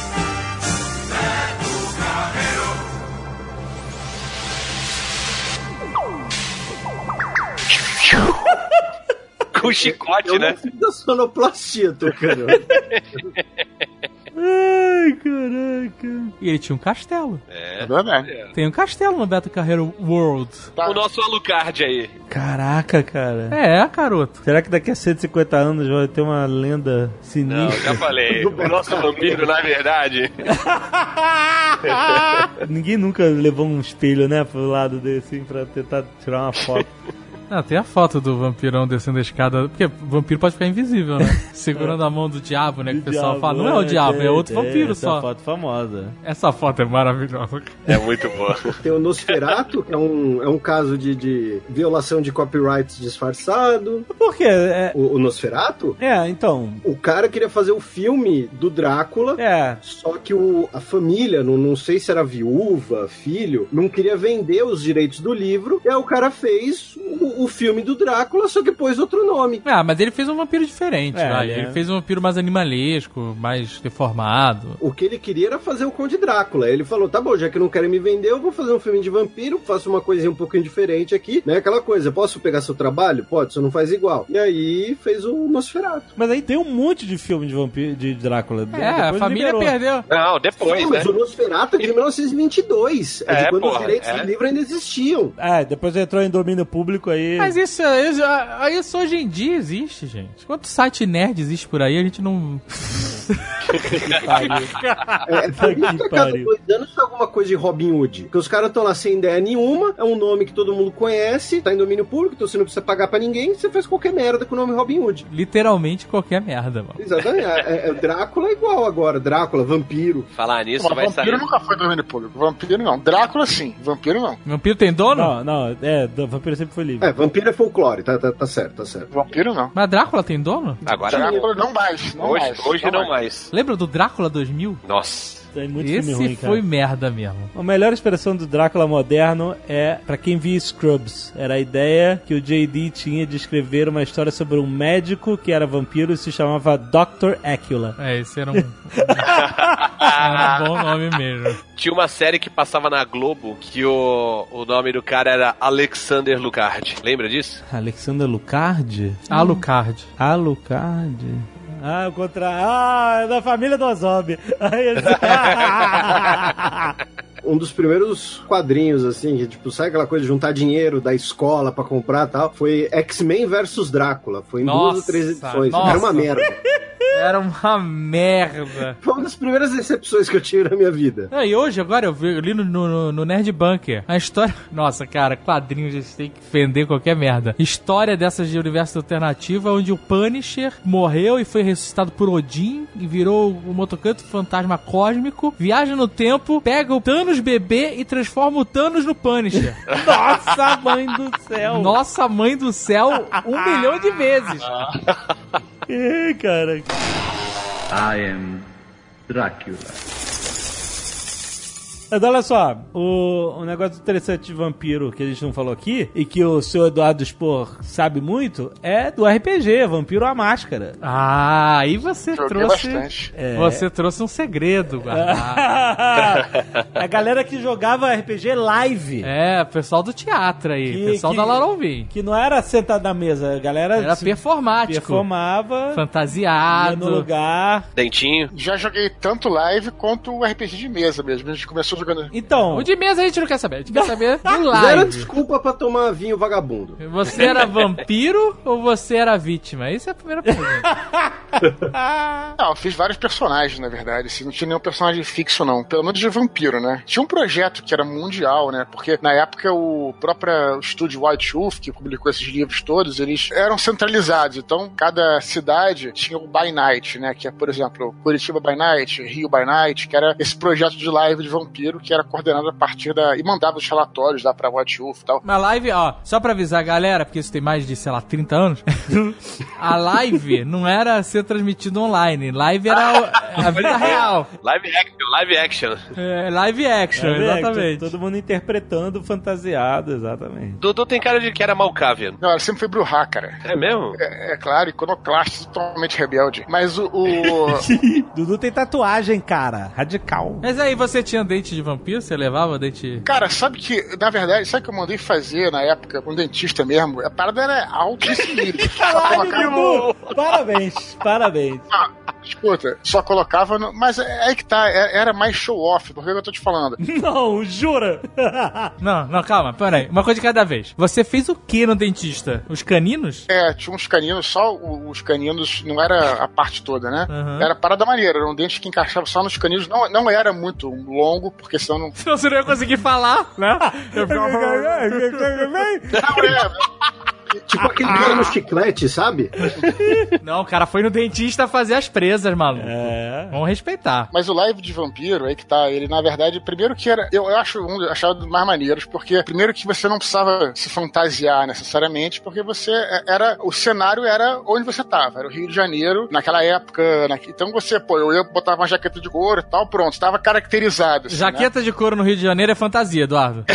Com chicote,
Eu
né?
não fiz da sonoplastia, Tucano.
Ai, caraca.
E ele tinha um castelo.
É verdade.
Tem um castelo no Beto Carreiro World.
Tá.
O nosso Alucard aí.
Caraca, cara.
É, caroto.
Será que daqui a 150 anos vai ter uma lenda
Não,
sinistra?
já falei. <laughs> O nosso vampiro, na verdade.
Ninguém nunca levou um espelho, né, pro lado desse, assim, pra tentar tirar uma foto. <laughs>
Não, tem a foto do vampirão descendo a escada. Porque o vampiro pode ficar invisível, né? <laughs> Segurando a mão do diabo, né? Que o pessoal
Diabo,
fala, não é o diabo, é outro vampiro
essa
só.
foto famosa.
Essa foto é maravilhosa.
É muito boa. <laughs>
Tem o Nosferatu, que é um, é um caso de, de violação de copyright disfarçado.
Por quê? É,
O, o Nosferatu,
é, então.
o cara queria fazer o filme do Drácula.
É.
Só que o, a família, não, não sei se era viúva, filho, não queria vender os direitos do livro. E aí o cara fez o, o filme do Drácula, só que pôs outro nome.
Ah, mas ele fez um vampiro diferente,
É,
vai.
ele é-
Ele fez um vampiro mais animalesco, mais deformado.
O que ele queria era fazer o Conde Drácula. Ele falou: tá bom, já que não querem me vender, eu vou fazer um filme de vampiro, faço uma coisinha um pouquinho diferente aqui, né? Aquela coisa, posso pegar seu trabalho? Pode, só não faz igual. E aí fez o Nosferatu.
Mas aí tem um monte de filme de vampiro, de Drácula.
É, a
Depois
família
liberou.
perdeu.
Não, depois,
Não,
né?
mas o Nosferatu é de 1922. É,
É,
de quando os
porra,
direitos
é.
do livro ainda existiam.
É, depois entrou em domínio público aí.
Mas isso, isso, isso hoje em dia existe, gente. Quanto site nerd existe por aí, a gente não. <laughs>
É, foi
Que
isso a cada dois anos foi alguma coisa de Robin Hood. Porque os caras estão lá sem ideia nenhuma, é um nome que todo mundo conhece, tá em domínio público, então você não precisa pagar pra ninguém, você faz qualquer merda com o nome Robin Hood.
Literalmente qualquer merda, mano.
Exatamente. É, é- Drácula é igual agora. Drácula, vampiro.
Falar nisso,
Mas
vai
vampiro
sair.
nunca foi domínio público. Vampiro não. Drácula sim. Vampiro não.
Vampiro tem dono?
Não, não, é, Vampiro sempre foi livre.
É, vampiro é folclore, tá, tá, tá certo, tá certo.
Vampiro não.
Mas Drácula tem dono?
Agora
Drácula não mais. Não
Hoje,
mais.
hoje não mais.
Lembra do Drácula 2000?
Nossa.
Tem muito filme
Esse
ruim, cara.
foi merda mesmo.
A melhor expressão do Drácula moderno é pra quem via Scrubs. Era a ideia que o J.D. tinha de escrever uma história sobre um médico que era vampiro e se chamava Dr. Acula.
É, esse era <laughs> um. era um bom nome mesmo.
Tinha uma série que passava na Globo que o, o nome do cara era Alexander Lucard. Lembra disso?
Alexander Lucardi?
Alucard.
Alucard? Ah, contra. Ah, é da família do Ozob. Aí, esse- <laughs> <laughs>
Um dos primeiros quadrinhos, assim, que, tipo, sabe aquela coisa de juntar dinheiro da escola pra comprar e tal? Foi X-Men versus Drácula. Foi em duas
Nossa,
ou três edições.
nossa.
Era uma merda. <laughs>
Era uma merda.
Foi uma das primeiras decepções que eu tive na minha vida.
Ah, e hoje, agora, eu, vi, eu li no, no, no Nerd Bunker a história. <laughs> Nossa, cara, quadrinhos eles têm que vender qualquer merda. História dessas de universo alternativo, onde o Punisher morreu e foi ressuscitado por Odin e virou o motocanto fantasma cósmico, viaja no tempo, pega o Thanos bebê e transforma o Thanos no Punisher. <laughs>
Nossa, mãe do céu!
Nossa mãe do céu, um milhão de vezes. <laughs>
Ih, cara.
I am Dracula.
Mas olha só, o, o negócio interessante de vampiro que a gente não falou aqui, e que o seu Eduardo Spor sabe muito, é do RPG, Vampiro à Máscara.
Ah, aí você
Joguei
trouxe.
bastante.
É.
Você trouxe um segredo, guardado. <laughs>
a galera que jogava RPG live.
É, o pessoal do teatro aí,
Que-
pessoal
que-
da Laura Alvim.
Que não era sentado na mesa, a galera
Era
se
performático,
performava, ia
fantasiado.
no lugar.
Dentinho.
Já joguei tanto live quanto o RPG de mesa mesmo. A gente começou jogando.
Então,
O de mesa a gente não quer saber, a gente quer saber <laughs> do
Zero
live.
desculpa pra tomar vinho vagabundo.
Você era <laughs> vampiro ou você era vítima? Isso é a primeira pergunta. <laughs>
Não, eu fiz vários personagens, na verdade. Assim, não tinha nenhum personagem fixo, não. Pelo menos de vampiro, né? Tinha um projeto que era mundial, né? Porque na época o próprio estúdio White Wolf, que publicou esses livros todos, eles eram centralizados. Então, cada cidade tinha o By Night, né? Que é, por exemplo, Curitiba By Night, Rio By Night, que era esse projeto de live de vampiro que era coordenado a partir da. e mandava os relatórios lá pra Wolf e tal.
Na live, ó, só pra avisar a galera, porque isso tem mais de, sei lá, 30 anos, <laughs> a live não era ser transmitido online. Live era a vida real.
Live action, live action.
É, live action,
é,
exatamente.
todo mundo interpretando fantasiado, exatamente.
Dudu tem cara de que era Malkavian.
Não, ela sempre foi Bruhá, cara.
É mesmo?
É, é claro, iconoclasta, totalmente rebelde. Mas o- o... <laughs>
Dudu tem tatuagem, cara, radical.
Mas aí, você tinha dente de vampiro? Você levava dente...
Cara, sabe que, na verdade, sabe o que eu mandei fazer na época com um dentista mesmo? A parada era alto e. <laughs> Só
Caralho,
colocava.
Parabéns, parabéns.
Ah, escuta, só colocava no. Mas é aí que tá, é- era mais show off, porque eu tô te falando. <laughs>
Não, jura? <laughs>
Não, não, calma, peraí. Uma coisa de cada vez. Você fez o que no dentista? Os caninos?
É, tinha uns caninos, só os caninos, não era a parte toda, né?
Uhum.
Era parada maneira, era um dente que encaixava só nos caninos. Não, não era muito longo, porque senão não.
Senão você não ia conseguir falar, né? <laughs> Eu ficava...
Não, é,
Tipo aquele cara no chiclete, sabe?
Não, o cara foi no dentista fazer as presas, maluco.
É.
Vamos respeitar.
Mas o live de vampiro, aí que tá, ele na verdade, primeiro que era. Eu, eu acho um eu achava dos mais maneiros, porque primeiro que você não precisava se fantasiar necessariamente, porque você é, era. O cenário era onde você tava, era o Rio de Janeiro, naquela época. na- então você, pô, eu ia botar uma jaqueta de couro e tal, pronto, estava caracterizado. assim, né?
Jaqueta de couro no Rio de Janeiro é fantasia, Eduardo. <laughs>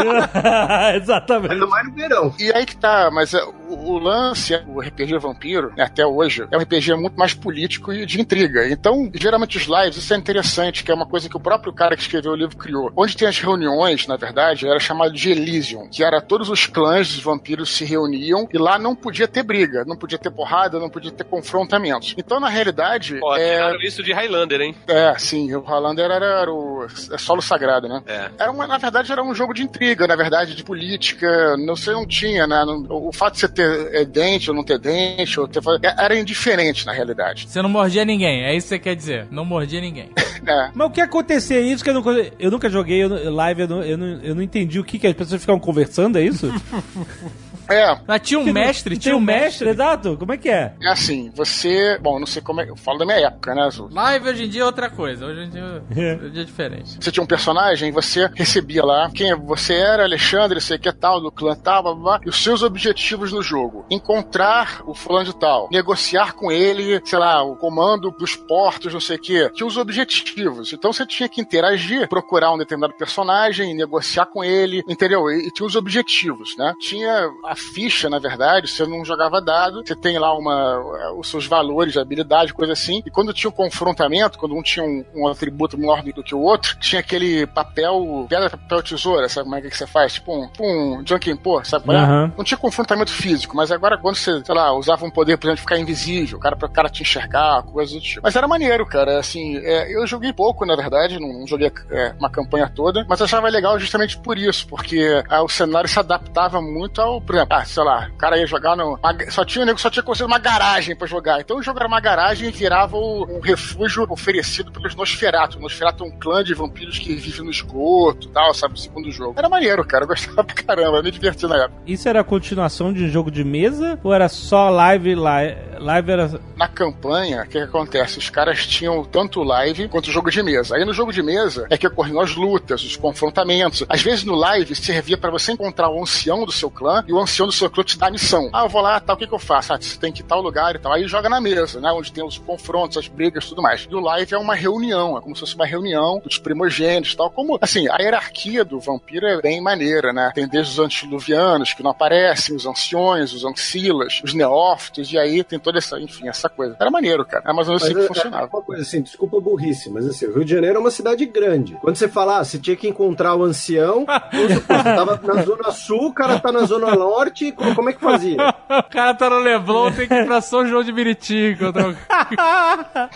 <laughs>
Exatamente.
Ainda mais no verão.
E aí que tá, mas é, o, o lance, o RPG Vampiro, né, até hoje, é um RPG muito mais político e de intriga. Então, geralmente os lives, isso é interessante, que é uma coisa que o próprio cara que escreveu o livro criou. Onde tem as reuniões, na verdade, era chamado de Elysium, que era todos os clãs dos vampiros se reuniam e lá não podia ter briga, não podia ter porrada, não podia ter confrontamentos. Então, na realidade,
Pô,
é,
isso de Highlander, hein?
é, sim, o Highlander era, era o é solo sagrado, né?
É.
Era uma, na verdade, era um jogo de intriga, na verdade, de política. Não sei, não tinha, né? Não- o fato de você ter é, dente ou não ter dente, ou ter... era indiferente na realidade.
Você não mordia ninguém, é isso que você quer dizer. Não mordia ninguém. <laughs>
É.
Mas o que acontecia isso que eu nunca, eu nunca joguei eu, live, eu não, eu, não, eu não entendi o que, que as pessoas ficavam conversando, é isso? <laughs>
É.
Mas tinha um mestre,
Tinha um mestre, exato. Como é que é?
É assim, você. Bom, não sei como é. Eu falo da minha época, né, Azul?
Live hoje em dia é outra coisa. Hoje em dia, hoje é diferente.
Você tinha um personagem, você recebia lá quem você era, Alexandre, sei que é tal, do clã tal, blá, blá, blá, e os seus objetivos no jogo. Encontrar o fulano de tal, negociar com ele, sei lá, o comando dos portos, não sei o que. Tinha os objetivos. Então você tinha que interagir, procurar um determinado personagem, negociar com ele, entendeu? E, e tinha os objetivos, né? Tinha a ficha, na verdade, você não jogava dado, você tem lá uma, os seus valores de habilidade, coisa assim, e quando tinha o um confrontamento, quando um tinha um, um, atributo menor do que o outro, tinha aquele papel, pedra, papel, tesoura, sabe como é que você faz? Tipo um, tipo um Junkin Po, sabe qual é?
Uhum.
Não tinha confrontamento físico, mas agora quando você, sei lá, usava um poder, por exemplo, de ficar invisível, o cara para o cara te enxergar, coisas do tipo. Mas era maneiro, cara, assim, é, eu joguei pouco, na verdade, não, não joguei é, uma campanha toda, mas achava legal justamente por isso, porque ah, o cenário se adaptava muito ao, por exemplo, ah, sei lá, o cara ia jogar no. Só tinha o nego, só tinha conseguido uma garagem pra jogar. Então o jogo era uma garagem e virava um refúgio oferecido pelos Nosferatu. O Nosferatu é um clã de vampiros que vive no esgoto e tal, sabe? Segundo jogo. Era maneiro, cara. Eu gostava <laughs> pra caramba, me diverti na época.
Isso era a continuação de um jogo de mesa? Ou era só live? Live, live era.
Na campanha, o que, que acontece? Os caras tinham tanto live quanto o jogo de mesa. Aí no jogo de mesa é que ocorriam as lutas, os confrontamentos. Às vezes no live servia para você encontrar o ancião do seu clã e o ancião do seu clã te dá missão. Ah, eu vou lá, tal, o que, que eu faço? Ah, você tem que ir tal lugar e tal. Aí joga na mesa, né? Onde tem os confrontos, as brigas tudo mais. E o live é uma reunião, é como se fosse uma reunião dos primogênitos e tal. Como, assim, a hierarquia do vampiro é bem maneira, né? Tem desde os antediluvianos que não aparecem, os anciões, os ancilas, os neófitos, e aí tem toda essa, enfim, essa coisa. Era maneiro, cara. É mais ou menos assim que
é,
funcionava.
Uma coisa assim, desculpa a burrice, mas assim, o Rio de Janeiro é uma cidade grande. Quando você fala, ah, você tinha que encontrar o ancião, <laughs> você tava na zona sul, o cara tá na zona norte, como é que fazia?
o cara tá no Leblon, tem que ir pra São João de Meriti. Contra... <laughs>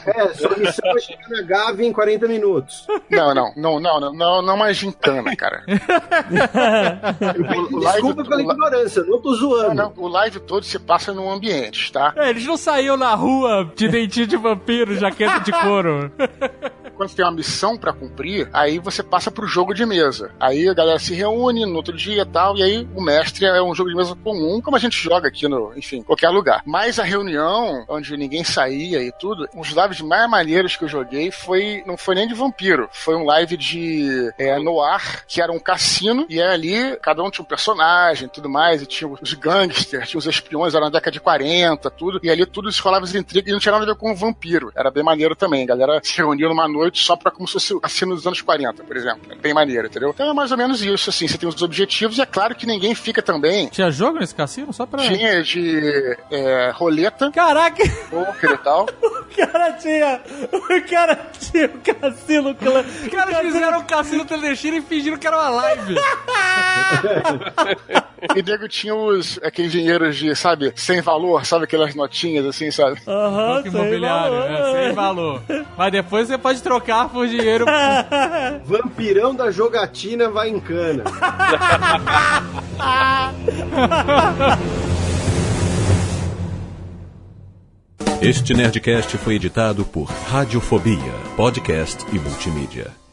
é, sua missão é chegar na Gávea em 40 minutos.
Não, não, não, não, não, não, não uma gincana, cara.
o, <laughs> o Desculpa live, pela ignorância, não tô zoando.
Não, não, o live todo se passa num ambiente, tá?
É, eles não saíam na rua de dentinho de vampiro, jaqueta de couro. <laughs>
quando tem uma missão para cumprir, aí você passa pro jogo de mesa. Aí a galera se reúne no outro dia e tal, e aí o mestre é um jogo de mesa comum, como a gente joga aqui no, enfim, qualquer lugar. Mas a reunião, onde ninguém saía e tudo, um dos lives mais maneiros que eu joguei foi, não foi nem de vampiro, foi um live de é, Noir, que era um cassino, e ali cada um tinha um personagem tudo mais, e tinha os gangsters, tinha os espiões, era na década de 40, tudo, e ali tudo se rolava as intrigas, e não tinha nada a ver com o vampiro. Era bem maneiro também, a galera se reunia numa noite noite só pra como se fosse assim nos anos 40, por exemplo. É bem maneiro, entendeu? Então é mais ou menos isso, assim. Você tem os objetivos e é claro que ninguém fica também.
Tinha jogo nesse cassino? Só pra.
Tinha de é, roleta.
Caraca!
Poker e tal. <laughs>
o cara tinha. O cara tinha o cassino.
Os caras fizeram um cassino clandestino e fingiram que era uma live.
e nego tinha os aqueles dinheiros de, sabe, sem valor, sabe aquelas notinhas assim, sabe?
Aham,
uhum, imobiliário, valor. Né? sem valor. Mas depois você pode trocar por dinheiro. <laughs>
Vampirão da jogatina vai em cana.
Este Nerdcast foi editado por Radiofobia, podcast e multimídia.